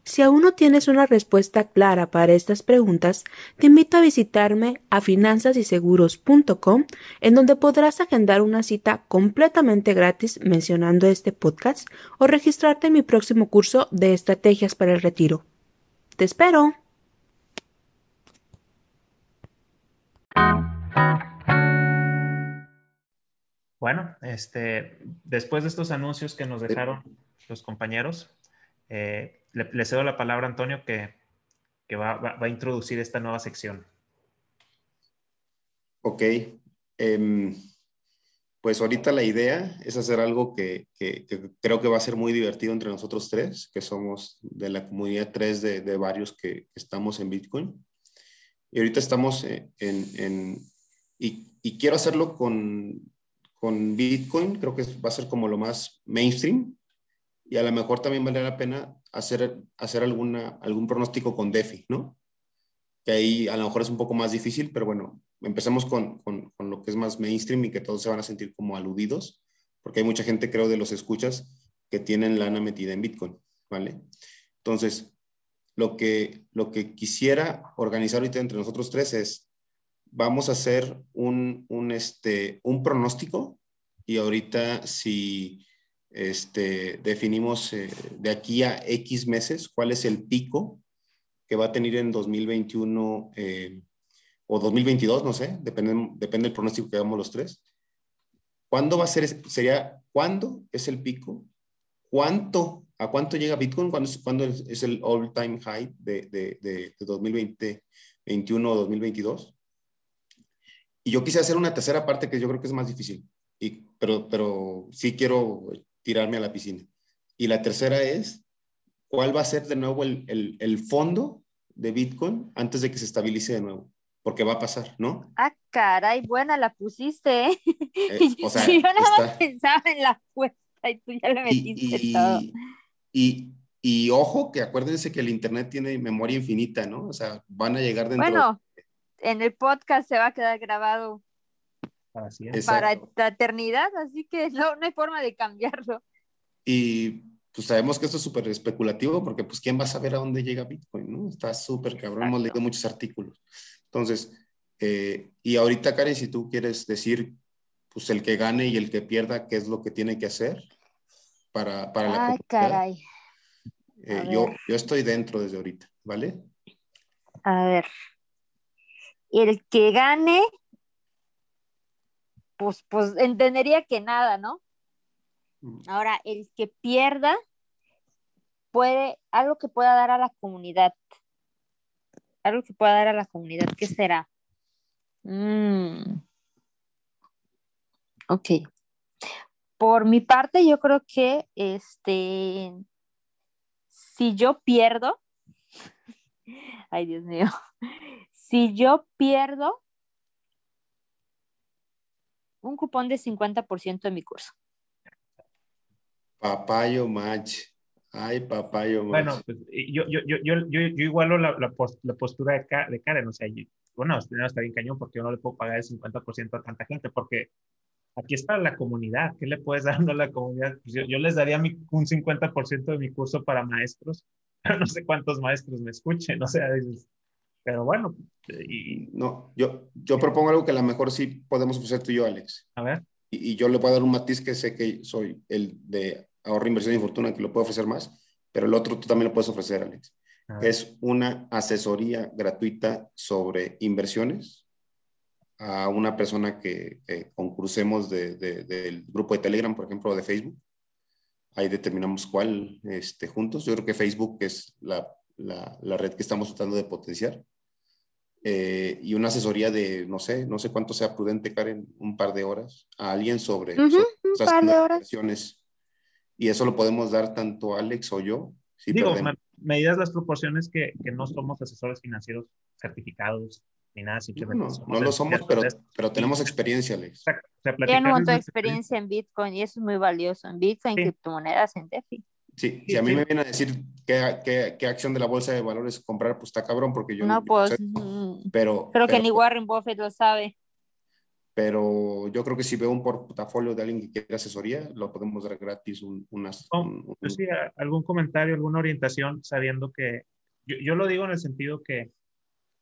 Si aún no tienes una respuesta clara para estas preguntas, te invito a visitarme a finansasyseguros.com, en donde podrás agendar una cita completamente gratis mencionando este podcast o registrarte en mi próximo curso de estrategias para el retiro. ¡Te espero! Bueno, este, después de estos anuncios que nos dejaron los compañeros, eh, le, cedo la palabra a Antonio que, va, a introducir esta nueva sección. Ok. Em, pues ahorita la idea es hacer algo que, creo que va a ser muy divertido entre nosotros tres, que somos de la comunidad tres de, varios que estamos en Bitcoin. Y ahorita estamos en, y, quiero hacerlo con, con Bitcoin, creo que va a ser como lo más mainstream, y a lo mejor también vale la pena hacer, hacer alguna, algún pronóstico con DeFi, ¿no? Que ahí a lo mejor es un poco más difícil, pero bueno, empecemos con, con, con, lo que es más mainstream y que todos se van a sentir como aludidos, porque hay mucha gente, creo, de los escuchas que tienen lana metida en Bitcoin, ¿vale? Entonces, lo que, lo que quisiera organizar ahorita entre nosotros tres es, vamos a hacer un, un, este, un pronóstico y ahorita si este, definimos eh, de aquí a X meses cuál es el pico que va a tener en 2021 eh, o 2022, no sé, depende, depende del pronóstico que hagamos los tres. ¿Cuándo va a ser, sería, cuándo es el pico? ¿Cuánto, a cuánto llega Bitcoin? ¿Cuándo es, cuándo es el all time high de, de, de, de 2021 o 2022? Y yo quise hacer una tercera parte que yo creo que es más difícil, y, pero, pero sí quiero tirarme a la piscina. Y la tercera es, ¿cuál va a ser de nuevo el, el, el fondo de Bitcoin antes de que se estabilice de nuevo? Porque va a pasar, ¿no? Ah, caray, buena la pusiste. ¿eh? eh o sea, yo nada más pensaba en la apuesta y tú ya le metiste y, todo. Y, y, ojo, que acuérdense que el Internet tiene memoria infinita, ¿no? O sea, van a llegar dentro. Bueno, en el podcast se va a quedar grabado para la eternidad, así que no, no hay forma de cambiarlo. Y pues sabemos que esto es súper especulativo porque pues quién va a saber a dónde llega Bitcoin, ¿no? Está súper cabrón, hemos leído muchos artículos. Entonces, eh, y ahorita Karen, si tú quieres decir, pues el que gane y el que pierda, ¿qué es lo que tiene que hacer para, para la Ay, caray. Eh, yo, yo estoy dentro desde ahorita, ¿vale? A ver. El que gane pues, pues entendería que nada, ¿no? Ahora, el que pierda puede, algo que pueda dar a la comunidad. Algo que pueda dar a la comunidad, ¿qué será? Mm. Ok. Por mi parte, yo creo que este, si yo pierdo, ay Dios mío, si yo pierdo, un cupón de 50% en mi curso. Papayo match. Ay, papayo match. Bueno, pues yo, yo, yo, yo, yo, igualo la, la, postura de, de, Karen, o sea, bueno, primero está bien cañón porque yo no le puedo pagar el 50% a tanta gente, porque aquí está la comunidad, ¿qué le puedes dar a la comunidad? Pues yo, yo, les daría mi, un 50% de mi curso para maestros, pero no sé cuántos maestros me escuchen, o sea, pero bueno. Y... No, yo, yo propongo algo que a lo mejor sí podemos ofrecer tú y yo, Alex. A ver. Y, yo le voy a dar un matiz que sé que soy el de ahorro, inversión y fortuna, que lo puedo ofrecer más, pero el otro tú también lo puedes ofrecer, Alex. Es una asesoría gratuita sobre inversiones a una persona que, concursemos de, del grupo de Telegram, por ejemplo, o de Facebook. Ahí determinamos cuál este, juntos. Yo creo que Facebook es la, la, la red que estamos tratando de potenciar. Eh, y una asesoría de, no sé, no sé cuánto sea prudente, Karen, un par de horas a alguien sobre, uh Y eso lo podemos dar tanto Alex o yo. Digo, medidas las proporciones que, que, no somos asesores financieros certificados ni nada, simplemente. No, no, lo somos, pero, pero tenemos experiencia, Alex. Exacto. O sea, experiencia en Bitcoin y eso es muy valioso. En Bitcoin, en criptomonedas, en DeFi. Sí, si a mí me viene a decir qué, qué, qué, acción de la bolsa de valores comprar, pues está cabrón, porque yo no, pues, mm, pero creo que ni Warren Buffett lo sabe. pero yo creo que si veo un portafolio de alguien que quiere asesoría, lo podemos dar gratis unas... Oh, pues sí, algún comentario, alguna orientación, sabiendo que yo, yo lo digo en el sentido que,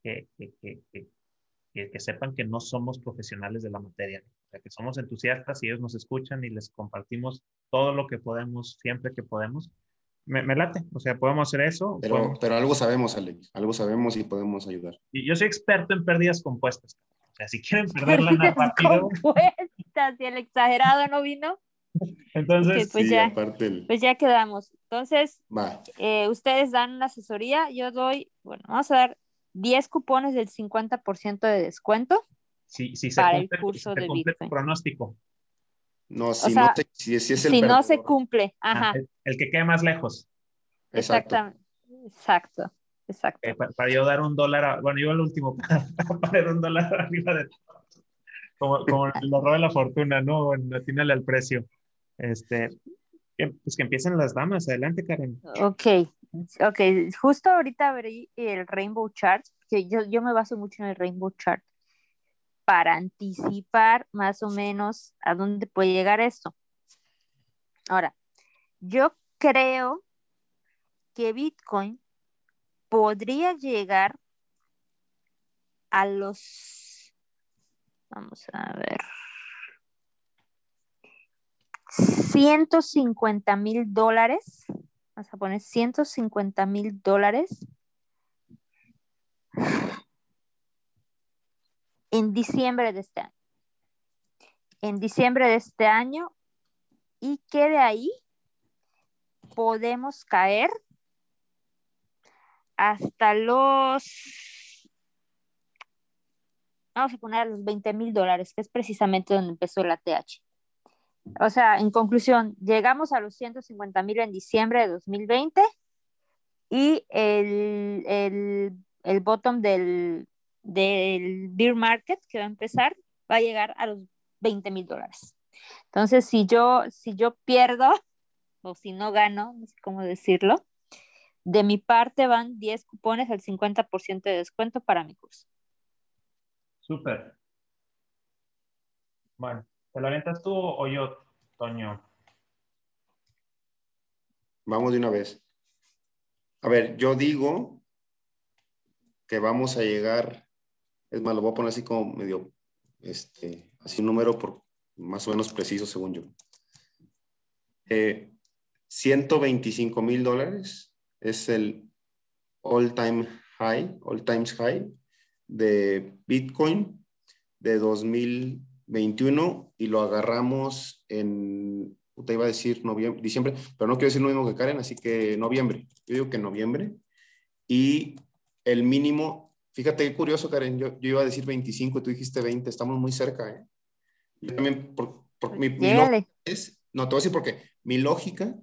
que, que, que, sepan que no somos profesionales de la materia, que somos entusiastas y ellos nos escuchan y les compartimos todo lo que podemos, siempre que podemos. Me, me late, o sea, podemos hacer eso. Pero, pero algo sabemos, Alex, algo sabemos y podemos ayudar. Y yo soy experto en pérdidas compuestas. O sea, si quieren perder lana rápido. Compuestas, y el exagerado no vino. Entonces, pues, ya, pues ya quedamos. Entonces, eh, ustedes dan una asesoría, yo doy, bueno, vamos a dar 10 cupones del 50% de descuento sí, sí, se para cumple, el curso de Bitcoin. pronóstico. No, si, no, si, es el si no se cumple, ajá. el, que quede más lejos. Exactamente. Exacto. Exacto. Eh, para, yo dar un dólar, bueno, yo el último, para, dar un dólar arriba de como, como lo roba la fortuna, ¿no? Atínale al precio. Este, pues que empiecen las damas. Adelante, Karen. Ok, ok. Justo ahorita abrí el Rainbow Chart, que yo, yo me baso mucho en el Rainbow Chart para anticipar más o menos a dónde puede llegar esto. Ahora, yo creo que Bitcoin podría llegar a los, vamos a ver, 150 mil dólares. Vamos a poner 150 mil dólares. En diciembre de este año. En diciembre de este año. Y que de ahí podemos caer hasta los, vamos a poner los 20 mil dólares, que es precisamente donde empezó la TH. O sea, en conclusión, llegamos a los 150 mil en diciembre de 2020 y el, el, el bottom del, del beer market que va a empezar va a llegar a los 20 mil dólares. Entonces, si yo, si yo pierdo o si no gano, no sé cómo decirlo, de mi parte van 10 cupones al 50% de descuento para mi curso. Súper. Bueno, ¿te lo avientas tú o yo, Toño? Vamos de una vez. A ver, yo digo que vamos a llegar, es más, lo voy a poner así como medio, este, así un número por más o menos preciso según yo. 125 eh, mil dólares es el all time high, all times high de Bitcoin de 2021 y lo agarramos en, te iba a decir noviembre, diciembre, pero no quiero decir lo mismo que Karen, así que noviembre. Yo digo que noviembre. Y el mínimo, fíjate qué curioso, Karen, yo, yo iba a decir 25 y tú dijiste 20, estamos muy cerca. ¿eh? Yo también, por, mi, mi es, no, te voy a decir porque mi lógica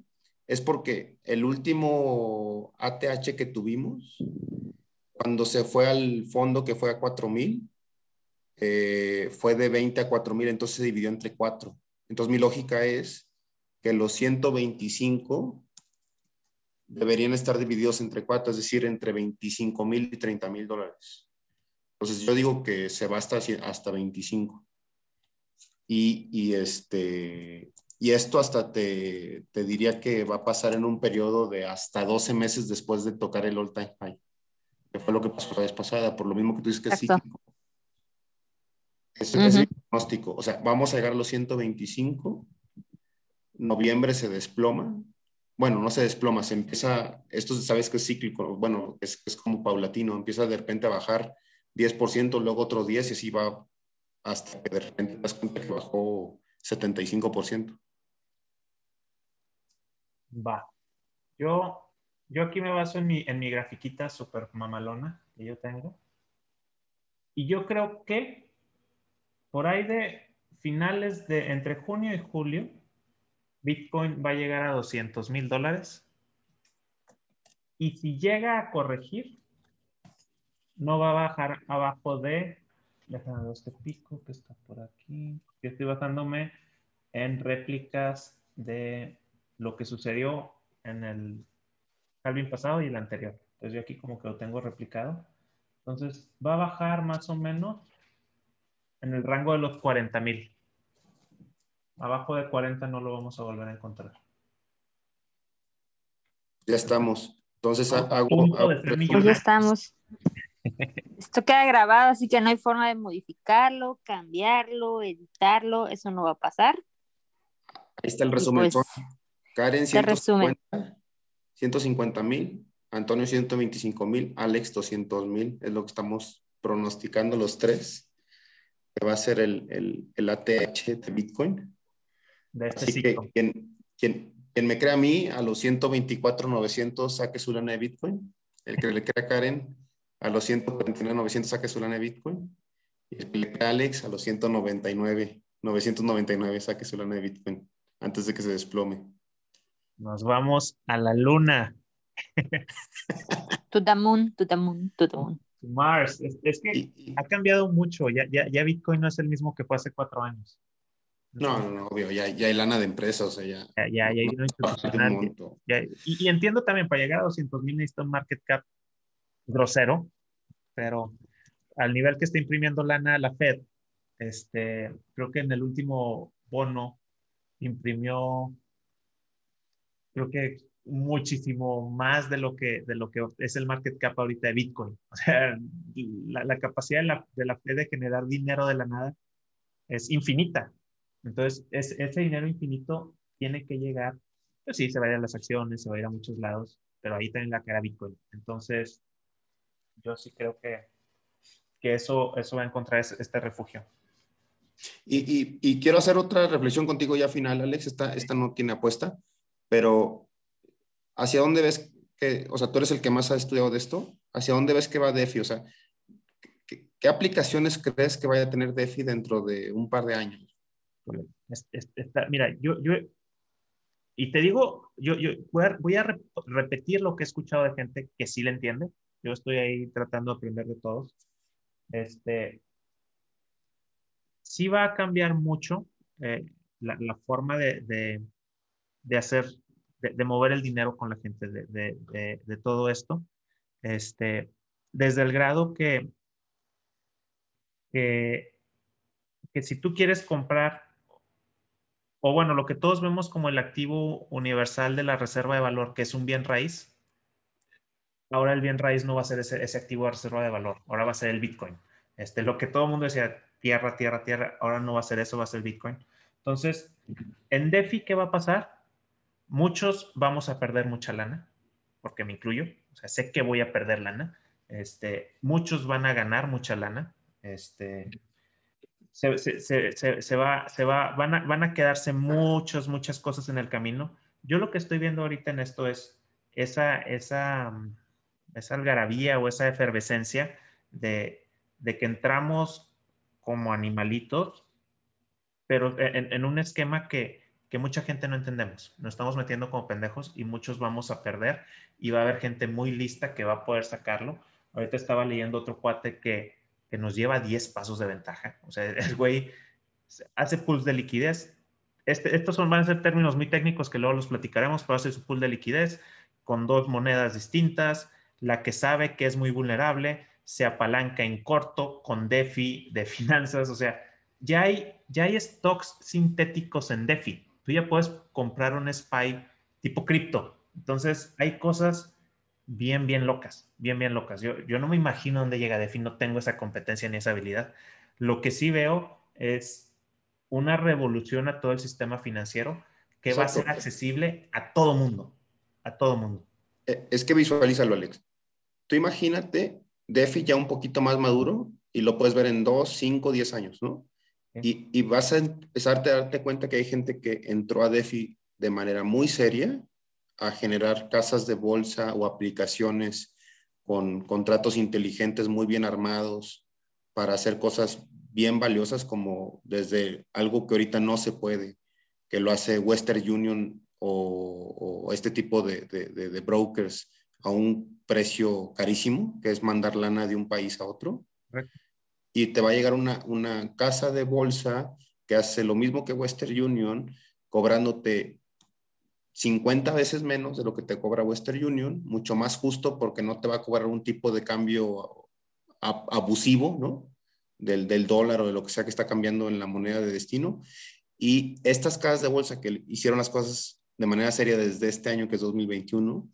es porque el último ATH que tuvimos, cuando se fue al fondo que fue a 4000, eh, fue de 20 a 4000, entonces se dividió entre 4. Entonces mi lógica es que los 125 deberían estar divididos entre 4, es decir, entre 25 mil y 30 mil dólares. Entonces yo digo que se va hasta, hasta 25. Y, y, este, y esto hasta te, te, diría que va a pasar en un periodo de hasta 12 meses después de tocar el all-time high, que fue lo que pasó la vez pasada, por lo mismo que tú dices que es cíclico. Es, el pronóstico. O sea, vamos a llegar a los 125. Noviembre se desploma. Bueno, no se desploma, se empieza, esto sabes que es cíclico, bueno, es, es como paulatino, empieza de repente a bajar 10%, luego otro 10% y así va hasta que de repente te das cuenta que bajó 75%. Va. Yo, yo aquí me baso en mi, en mi grafiquita super mamalona que yo tengo. Y yo creo que por ahí de finales de entre junio y julio, Bitcoin va a llegar a 200 mil dólares. Y si llega a corregir, no va a bajar abajo de, déjame ver este pico que está por aquí. Yo estoy basándome en réplicas de lo que sucedió en el Calvin pasado y el anterior. Entonces yo aquí como que lo tengo replicado. Entonces va a bajar más o menos en el rango de los 40 mil. Abajo de 40 no lo vamos a volver a encontrar. Ya estamos. Entonces hago. pues ya estamos. Esto queda grabado, así que no hay forma de modificarlo, cambiarlo, editarlo. Eso no va a pasar. Ahí está el resumen. Pues, Karen, 150 mil. Antonio, 125 mil. Alex, 200 mil. Es lo que estamos pronosticando los tres. Que va a ser el, el, ATH de Bitcoin. De este Así que quien, quien, me crea a mí, a los 124.900 saque su lana de Bitcoin. El que le crea a Karen, a los 149.900 saque su lana de Bitcoin. Y el que le crea a Alex, a los 199, 999 saque su lana de Bitcoin antes de que se desplome. Nos vamos a la luna. to the moon, to the moon, to the moon. Mars. Es, que ha cambiado mucho. Ya, ya, ya, Bitcoin no es el mismo que fue hace cuatro años. No, no, no, obvio. Ya, ya hay lana de empresas, o sea, ya. Ya, ya, hay una institucional. y, y, entiendo también, para llegar a 200 mil necesita un market cap grosero, pero al nivel que está imprimiendo lana la Fed, este, creo que en el último bono imprimió, creo que muchísimo más de lo que, de lo que es el market cap ahorita de Bitcoin. O sea, la, capacidad de la, de la Fed de generar dinero de la nada es infinita. Entonces, ese dinero infinito tiene que llegar, pues sí, se va a ir a las acciones, se va a ir a muchos lados, pero ahí también la cara Bitcoin. Entonces, yo sí creo que, que eso, eso va a encontrar este refugio. Y, quiero hacer otra reflexión contigo ya final, Alex. Esta, esta no tiene apuesta, pero ¿hacia dónde ves que, o sea, tú eres el que más ha estudiado de esto? ¿Hacia dónde ves que va DeFi? O sea, ¿qué, aplicaciones crees que vaya a tener DeFi dentro de un par de años? Mira, yo, yo, y te digo, yo, yo voy, a, repetir lo que he escuchado de gente que sí le entiende. Yo estoy ahí tratando de aprender de todos. Este, sí va a cambiar mucho eh, la, forma de, hacer, de, mover el dinero con la gente, de, todo esto. Este, desde el grado que, que, si tú quieres comprar, o bueno, lo que todos vemos como el activo universal de la reserva de valor, que es un bien raíz, ahora el bien raíz no va a ser ese, activo de reserva de valor, ahora va a ser el Bitcoin. Este, lo que todo el mundo decía, tierra, tierra, tierra. Ahora no va a ser eso, va a ser Bitcoin. Entonces, en DeFi, ¿qué va a pasar? Muchos vamos a perder mucha lana, porque me incluyo. O sea, sé que voy a perder lana. Este, muchos van a ganar mucha lana. Este, se, va, se va, van a, van a quedarse muchas, muchas cosas en el camino. Yo lo que estoy viendo ahorita en esto es esa, esa, esa algarabía o esa efervescencia de, de que entramos como animalitos, pero en, un esquema que, mucha gente no entendemos. Nos estamos metiendo como pendejos y muchos vamos a perder y va a haber gente muy lista que va a poder sacarlo. Ahorita estaba leyendo otro cuate que, que nos lleva 10 pasos de ventaja. O sea, el güey hace pools de liquidez. Este, estos son, van a ser términos muy técnicos que luego los platicaremos, pero hace su pool de liquidez con dos monedas distintas, la que sabe que es muy vulnerable, se apalanca en corto con DeFi de finanzas, o sea, ya hay, ya hay stocks sintéticos en DeFi. Tú ya puedes comprar un SPY tipo cripto. Entonces, hay cosas bien, bien locas, bien, bien locas. Yo, yo no me imagino dónde llega DeFi, no tengo esa competencia ni esa habilidad. Lo que sí veo es una revolución a todo el sistema financiero que va a ser accesible a todo mundo, a todo mundo. Eh, es que visualízalo, Alex. Tú imagínate DeFi ya un poquito más maduro y lo puedes ver en 2, 5, 10 años, ¿no? Y, y, vas a empezar a darte cuenta que hay gente que entró a DeFi de manera muy seria a generar casas de bolsa o aplicaciones con contratos inteligentes muy bien armados para hacer cosas bien valiosas como desde algo que ahorita no se puede, que lo hace Western Union o, este tipo de, de, de brokers a un precio carísimo, que es mandar lana de un país a otro. Y te va a llegar una, una casa de bolsa que hace lo mismo que Western Union, cobrándote 50 veces menos de lo que te cobra Western Union, mucho más justo porque no te va a cobrar un tipo de cambio abusivo, ¿no? del, del, dólar o de lo que sea que está cambiando en la moneda de destino. Y estas casas de bolsa que hicieron las cosas de manera seria desde este año, que es 2021,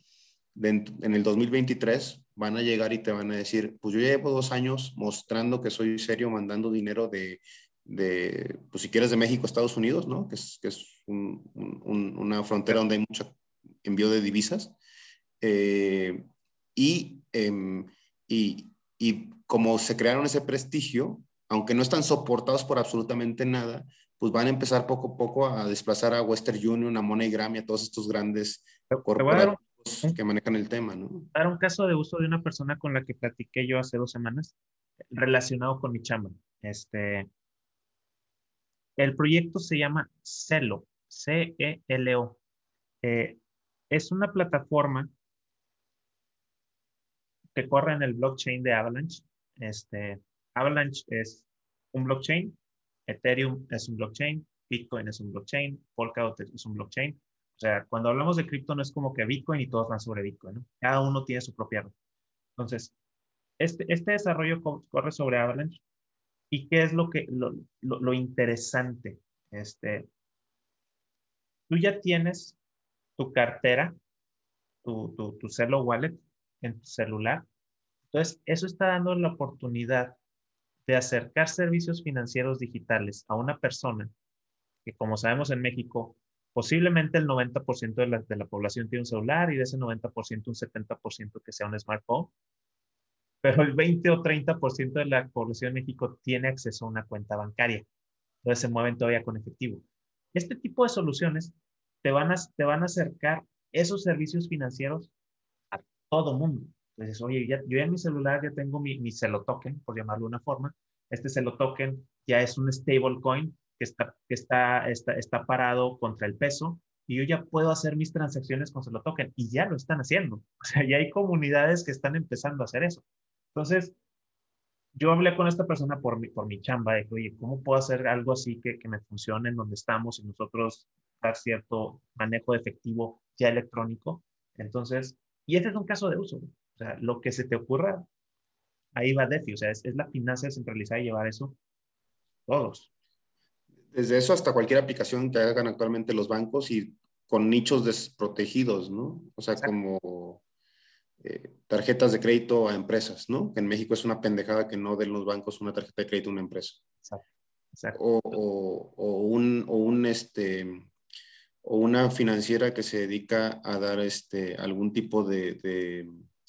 en el 2023 van a llegar y te van a decir, pues yo llevo dos años mostrando que soy serio, mandando dinero de, de pues si quieres, de México a Estados Unidos, ¿no? Que es, que es una frontera donde hay mucho envío de divisas. Eh, y, em, y, y como se crearon ese prestigio, aunque no están soportados por absolutamente nada, pues van a empezar poco a poco a desplazar a Western Union, a MoneyGram y a todos estos grandes corporativos que manejan el tema, ¿no? Dar un caso de uso de una persona con la que platiqué yo hace dos semanas, relacionado con mi chamba. Este, el proyecto se llama Celo, C-E-L-O. Eh, es una plataforma que corre en el blockchain de Avalanche. Este, Avalanche es un blockchain, Ethereum es un blockchain, Bitcoin es un blockchain, Polkadot es un blockchain. O sea, cuando hablamos de cripto no es como que Bitcoin y todos van sobre Bitcoin, ¿no? Cada uno tiene su propia red. Entonces, este, este desarrollo corre sobre Avalanche. ¿Y qué es lo, que, lo, lo, interesante? Este, tú ya tienes tu cartera, tu, tu, tu Celo Wallet en tu celular. Entonces, eso está dando la oportunidad de acercar servicios financieros digitales a una persona que, como sabemos en México, posiblemente el 90% de la, de la población tiene un celular y de ese 90% un 70% que sea un smartphone, pero el 20 o 30% de la población de México tiene acceso a una cuenta bancaria. Entonces se mueven todavía con efectivo. Este tipo de soluciones te van a, te van a acercar esos servicios financieros a todo mundo. Entonces, oye, ya, yo en mi celular ya tengo mi, mi celo token, por llamarlo de una forma. Este celo token ya es un stablecoin que está, que está, está, está parado contra el peso y yo ya puedo hacer mis transacciones con Celo Token y ya lo están haciendo. O sea, ya hay comunidades que están empezando a hacer eso. Entonces, yo hablé con esta persona por mi, por mi chamba de que, oye, ¿cómo puedo hacer algo así que, que me funcione en donde estamos y nosotros dar cierto manejo de efectivo ya electrónico? Entonces, y este es un caso de uso. O sea, lo que se te ocurra, ahí va DeFi. O sea, es, es la finanza descentralizada y llevar eso todos desde eso hasta cualquier aplicación que hagan actualmente los bancos y con nichos desprotegidos, ¿no? O sea, como eh, tarjetas de crédito a empresas, ¿no? Que en México es una pendejada que no den los bancos una tarjeta de crédito a una empresa. Exacto. O, un, o un este, o una financiera que se dedica a dar este, algún tipo de,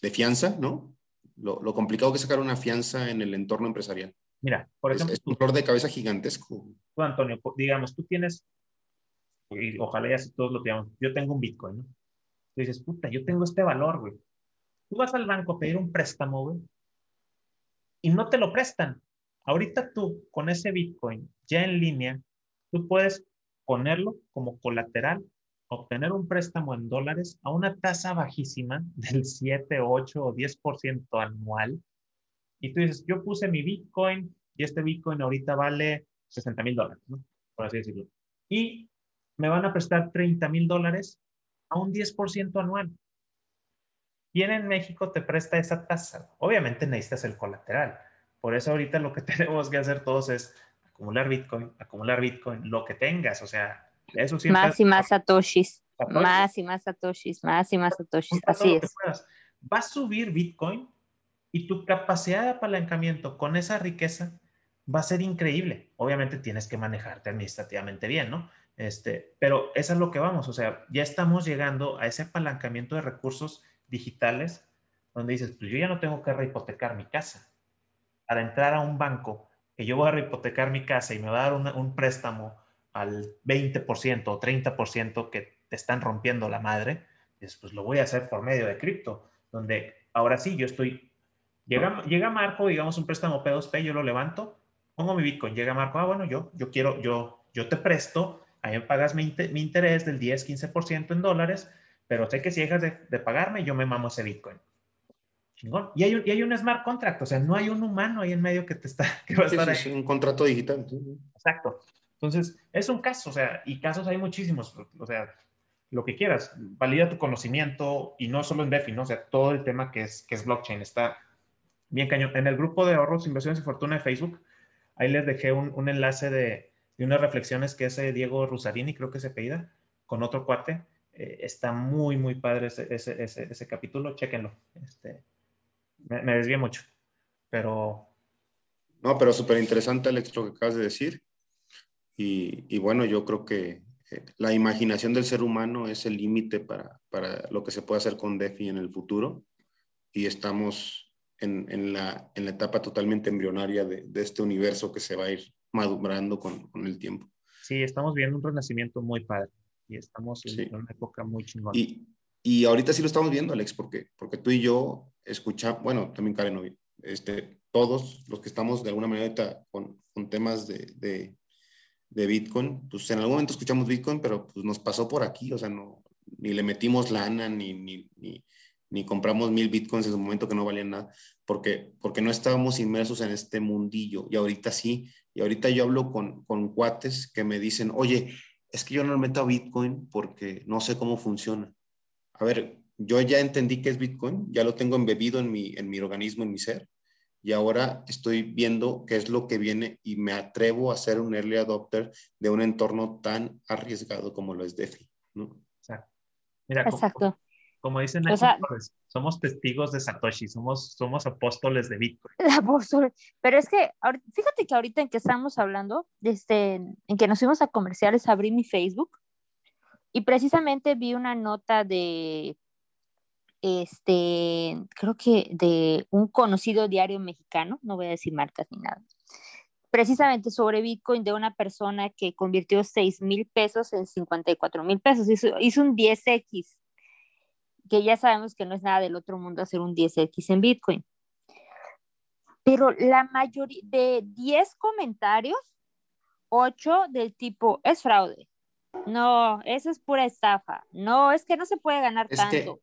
de, fianza, ¿no? Lo, lo, complicado que es sacar una fianza en el entorno empresarial. Mira, por ejemplo. Es, un dolor de cabeza gigantesco. Tú, Antonio, digamos, tú tienes, y ojalá ya todos lo tengamos, yo tengo un Bitcoin, ¿no? Tú dices, puta, yo tengo este valor, güey. Tú vas al banco a pedir un préstamo, güey, y no te lo prestan. Ahorita tú, con ese Bitcoin ya en línea, tú puedes ponerlo como colateral, obtener un préstamo en dólares a una tasa bajísima del 7, 8 o 10% anual y tú dices, yo puse mi Bitcoin y este Bitcoin ahorita vale 60 mil dólares, ¿no? Por así decirlo. Y me van a prestar 30 mil dólares a un 10% anual. ¿Quién en México te presta esa tasa? Obviamente necesitas el colateral. Por eso ahorita lo que tenemos que hacer todos es acumular Bitcoin, acumular Bitcoin, lo que tengas. O sea, eso siempre... Más y más satoshis. Más y más satoshis, más y más satoshis. Así es. Va a subir Bitcoin y tu capacidad de apalancamiento con esa riqueza va a ser increíble. Obviamente tienes que manejarte administrativamente bien, ¿no? Este, pero eso es lo que vamos, o sea, ya estamos llegando a ese apalancamiento de recursos digitales donde dices, pues yo ya no tengo que rehipotecar mi casa. Para entrar a un banco, que yo voy a rehipotecar mi casa y me va a dar un préstamo al 20% o 30% que te están rompiendo la madre, pues lo voy a hacer por medio de cripto, donde ahora sí yo estoy Llega, llega Marco, digamos un préstamo P2P, yo lo levanto, pongo mi Bitcoin, llega Marco, ah, bueno, yo, yo quiero, yo, yo te presto, ahí me pagas mi, mi interés del 10, 15% en dólares, pero sé que si dejas de, de, pagarme, yo me mamo ese Bitcoin. Chingón. Y hay, un, y hay un smart contract, o sea, no hay un humano ahí en medio que te está, que va a estar ahí. un contrato digital. Exacto. Entonces, es un caso, o sea, y casos hay muchísimos, o sea, lo que quieras, valida tu conocimiento y no solo en DeFi, ¿no? O sea, todo el tema que es, que es blockchain está bien cañón. En el grupo de ahorros, inversiones y fortuna de Facebook, ahí les dejé un, enlace de, unas reflexiones que hace Diego Rusarini, creo que se pedida, con otro cuate. Eh, está muy, muy padre ese, ese, ese, capítulo, chéquenlo. Este, me, me desvié mucho, pero... No, pero súper interesante, Alex, lo que acabas de decir. Y, y bueno, yo creo que eh, la imaginación del ser humano es el límite para, para, lo que se puede hacer con DeFi en el futuro y estamos en, en, la, en la, etapa totalmente embrionaria de, de, este universo que se va a ir madurando con, con, el tiempo. Sí, estamos viendo un renacimiento muy padre y estamos en una época muy chingona. Y, y, ahorita sí lo estamos viendo, Alex, porque, porque tú y yo escuchamos, bueno, también Karen, este, todos los que estamos de alguna manera con, con temas de, de de Bitcoin, pues en algún momento escuchamos Bitcoin, pero pues nos pasó por aquí, o sea, no, ni le metimos lana, ni, ni, ni, compramos mil Bitcoins en su momento que no valían nada, porque, porque no estábamos inmersos en este mundillo, y ahorita sí, y ahorita yo hablo con, con cuates que me dicen, oye, es que yo no me meto a Bitcoin porque no sé cómo funciona. A ver, yo ya entendí qué es Bitcoin, ya lo tengo embebido en mi, en mi organismo, en mi ser, y ahora estoy viendo qué es lo que viene y me atrevo a ser un early adopter de un entorno tan arriesgado como lo es DeFi. ¿no? Exacto. Mira, Como, dicen pues, somos testigos de Satoshi, somos, somos apóstoles de Bitcoin. Apóstoles. Pero es que, fíjate que ahorita en que estamos hablando, este, en que nos fuimos a comerciales, abrí mi Facebook y precisamente vi una nota de este, creo que de un conocido diario mexicano, no voy a decir marcas ni nada, precisamente sobre Bitcoin de una persona que convirtió 6 mil pesos en 54 mil pesos, hizo, hizo un 10X, que ya sabemos que no es nada del otro mundo hacer un 10X en Bitcoin. Pero la mayoría de 10 comentarios, 8 del tipo es fraude. No, eso es pura estafa. No, es que no se puede ganar tanto.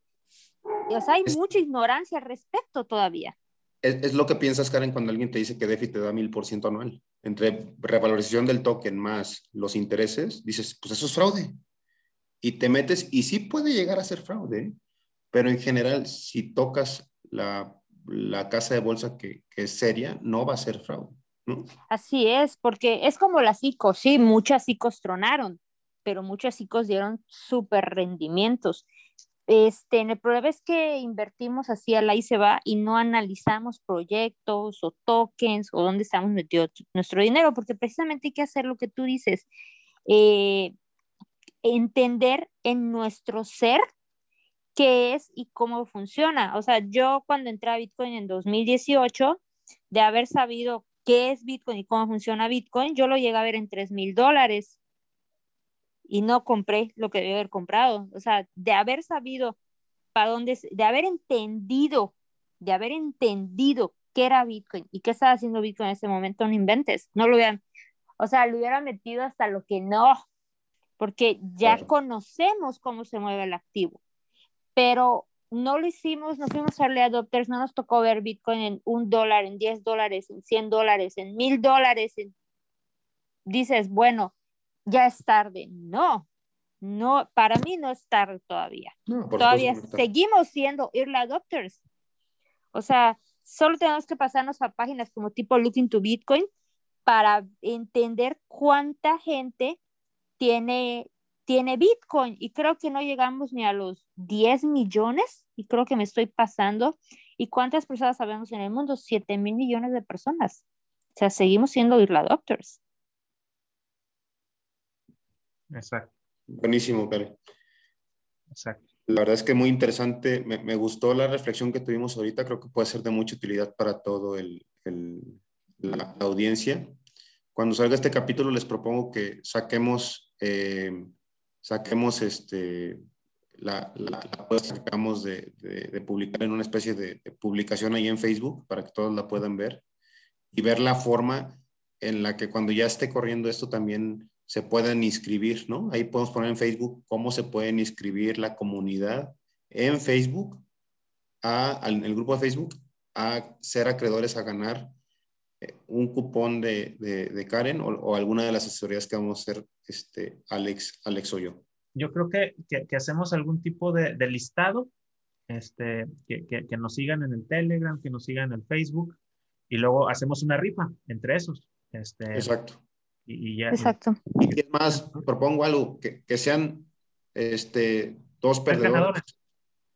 O sea, hay mucha ignorancia al respecto todavía. Es, lo que piensas, Karen, cuando alguien te dice que DeFi te da mil por ciento anual. Entre revalorización del token más los intereses, dices, pues eso es fraude. Y te metes, y sí puede llegar a ser fraude, pero en general, si tocas la, la casa de bolsa que, que, es seria, no va a ser fraude. ¿no? Así es, porque es como las ICOs, sí, muchas ICOs tronaron, pero muchas ICOs dieron súper rendimientos. Este, el problema es que invertimos así a la y se va y no analizamos proyectos o tokens o dónde estamos metiendo nuestro dinero, porque precisamente hay que hacer lo que tú dices, eh, entender en nuestro ser qué es y cómo funciona. O sea, yo cuando entré a Bitcoin en 2018, de haber sabido qué es Bitcoin y cómo funciona Bitcoin, yo lo llegué a ver en 3 mil dólares y no compré lo que debía haber comprado. O sea, de haber sabido para dónde, de haber entendido, de haber entendido qué era Bitcoin y qué estaba haciendo Bitcoin en ese momento, no inventes, no lo hubieran, o sea, lo hubiera metido hasta lo que no, porque ya conocemos cómo se mueve el activo, pero no lo hicimos, no fuimos early adopters, no nos tocó ver Bitcoin en un dólar, en 10 dólares, en 100 dólares, en mil dólares. Dices, bueno, ya es tarde. No, no, para mí no es tarde todavía. todavía seguimos siendo early adopters. O sea, solo tenemos que pasarnos a páginas como tipo Looking to Bitcoin para entender cuánta gente tiene, tiene Bitcoin. Y creo que no llegamos ni a los 10 millones, y creo que me estoy pasando. ¿Y cuántas personas sabemos en el mundo? 7 mil millones de personas. O sea, seguimos siendo early adopters. Exacto. Buenísimo, Karen. Exacto. La verdad es que muy interesante. Me, gustó la reflexión que tuvimos ahorita. Creo que puede ser de mucha utilidad para todo el, la, audiencia. Cuando salga este capítulo, les propongo que saquemos, eh, saquemos este, la, la, que acabamos de, de, publicar en una especie de, publicación ahí en Facebook para que todos la puedan ver y ver la forma en la que cuando ya esté corriendo esto también se pueden inscribir, ¿no? Ahí podemos poner en Facebook cómo se pueden inscribir la comunidad en Facebook, a, en el grupo de Facebook, a ser acreedores a ganar un cupón de, de, Karen o, alguna de las asesorías que vamos a hacer este, Alex, Alex o yo. Yo creo que, que, hacemos algún tipo de, de listado, este, que, que, nos sigan en el Telegram, que nos sigan en el Facebook, y luego hacemos una rifa entre esos Este, Exacto. Y, ya. Exacto. Y es más, propongo algo, que, que sean este, dos perdedores.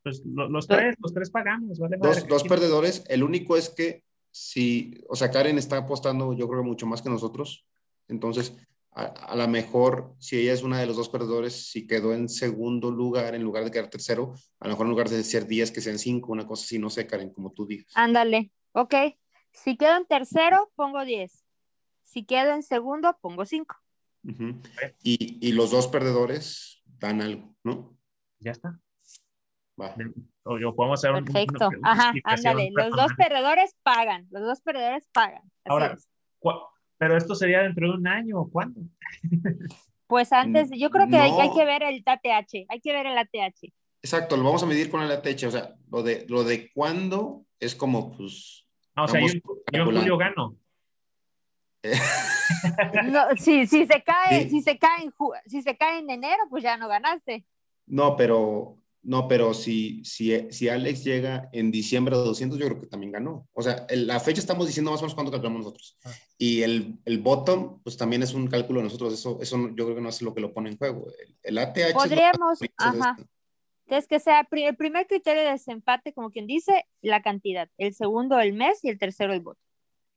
Pues los tres, los tres pagamos. Vale dos, dos perdedores. El único es que si, o sea, Karen está apostando, yo creo, mucho más que nosotros. Entonces, a, lo mejor, si ella es una de los dos perdedores, si quedó en segundo lugar en lugar de quedar tercero, a lo mejor en lugar de ser 10, que sean 5, una cosa así, no sé, Karen, como tú digas. Ándale, ok. Si quedo en tercero, pongo 10. Si quedo en segundo, pongo 5. y, y los dos perdedores dan algo, ¿no? Ya está. Va. O yo podemos hacer Perfecto. Ajá, ándale. Los dos perdedores pagan. Los dos perdedores pagan. Ahora, pero esto sería dentro de un año o cuándo? Pues antes, yo creo que hay, que ver el ATH. Hay que ver el ATH. Exacto, lo vamos a medir con el ATH. O sea, lo de, lo de cuándo es como, pues. Ah, o sea, yo, yo en julio gano. no, si, si, se cae, si, se cae en, si se cae en enero, pues ya no ganaste. No, pero no, pero si, si, si Alex llega en diciembre de 200, yo creo que también ganó. O sea, la fecha estamos diciendo más o menos cuánto calculamos nosotros. Ah. Y el, el bottom, pues también es un cálculo de nosotros. Eso, eso yo creo que no es lo que lo pone en juego. El, ATH. Podríamos, ajá. Es que sea el primer criterio de desempate, como quien dice, la cantidad. El segundo, el mes y el tercero, el voto.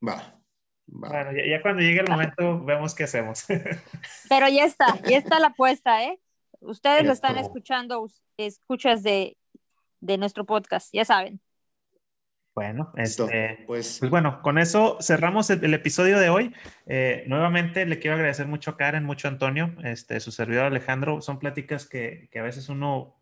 Va. Bueno, ya, ya, cuando llegue el momento, vemos qué hacemos. Pero ya está, ya está la apuesta, ¿eh? Ustedes lo están escuchando, escuchas de, nuestro podcast, ya saben. Bueno, este, pues, pues, bueno, con eso cerramos el, episodio de hoy. Eh, nuevamente le quiero agradecer mucho a Karen, mucho a Antonio, este, su servidor Alejandro. Son pláticas que, a veces uno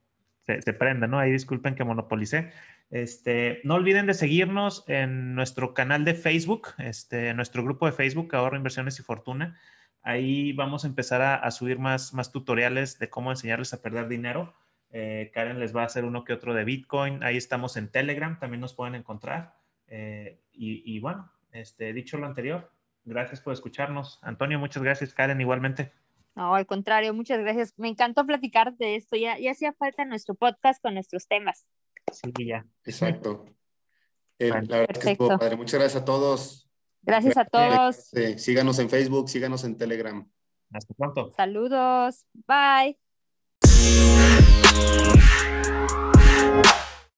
se, prende, ¿no? Ahí disculpen que monopolicé. Este, no olviden de seguirnos en nuestro canal de Facebook, este, nuestro grupo de Facebook, Ahorro, Inversiones y Fortuna. Ahí vamos a empezar a, subir más, más tutoriales de cómo enseñarles a perder dinero. Eh, Karen les va a hacer uno que otro de Bitcoin. Ahí estamos en Telegram, también nos pueden encontrar. Eh, y, bueno, este, dicho lo anterior, gracias por escucharnos. Antonio, muchas gracias. Karen, igualmente. No, al contrario, muchas gracias. Me encantó platicar de esto. Ya, ya hacía falta nuestro podcast con nuestros temas. Sí, ya. Exacto. Eh, la verdad que padre. Muchas gracias a todos. Gracias a todos. síganos en Facebook, síganos en Telegram. Hasta pronto. Saludos. Bye.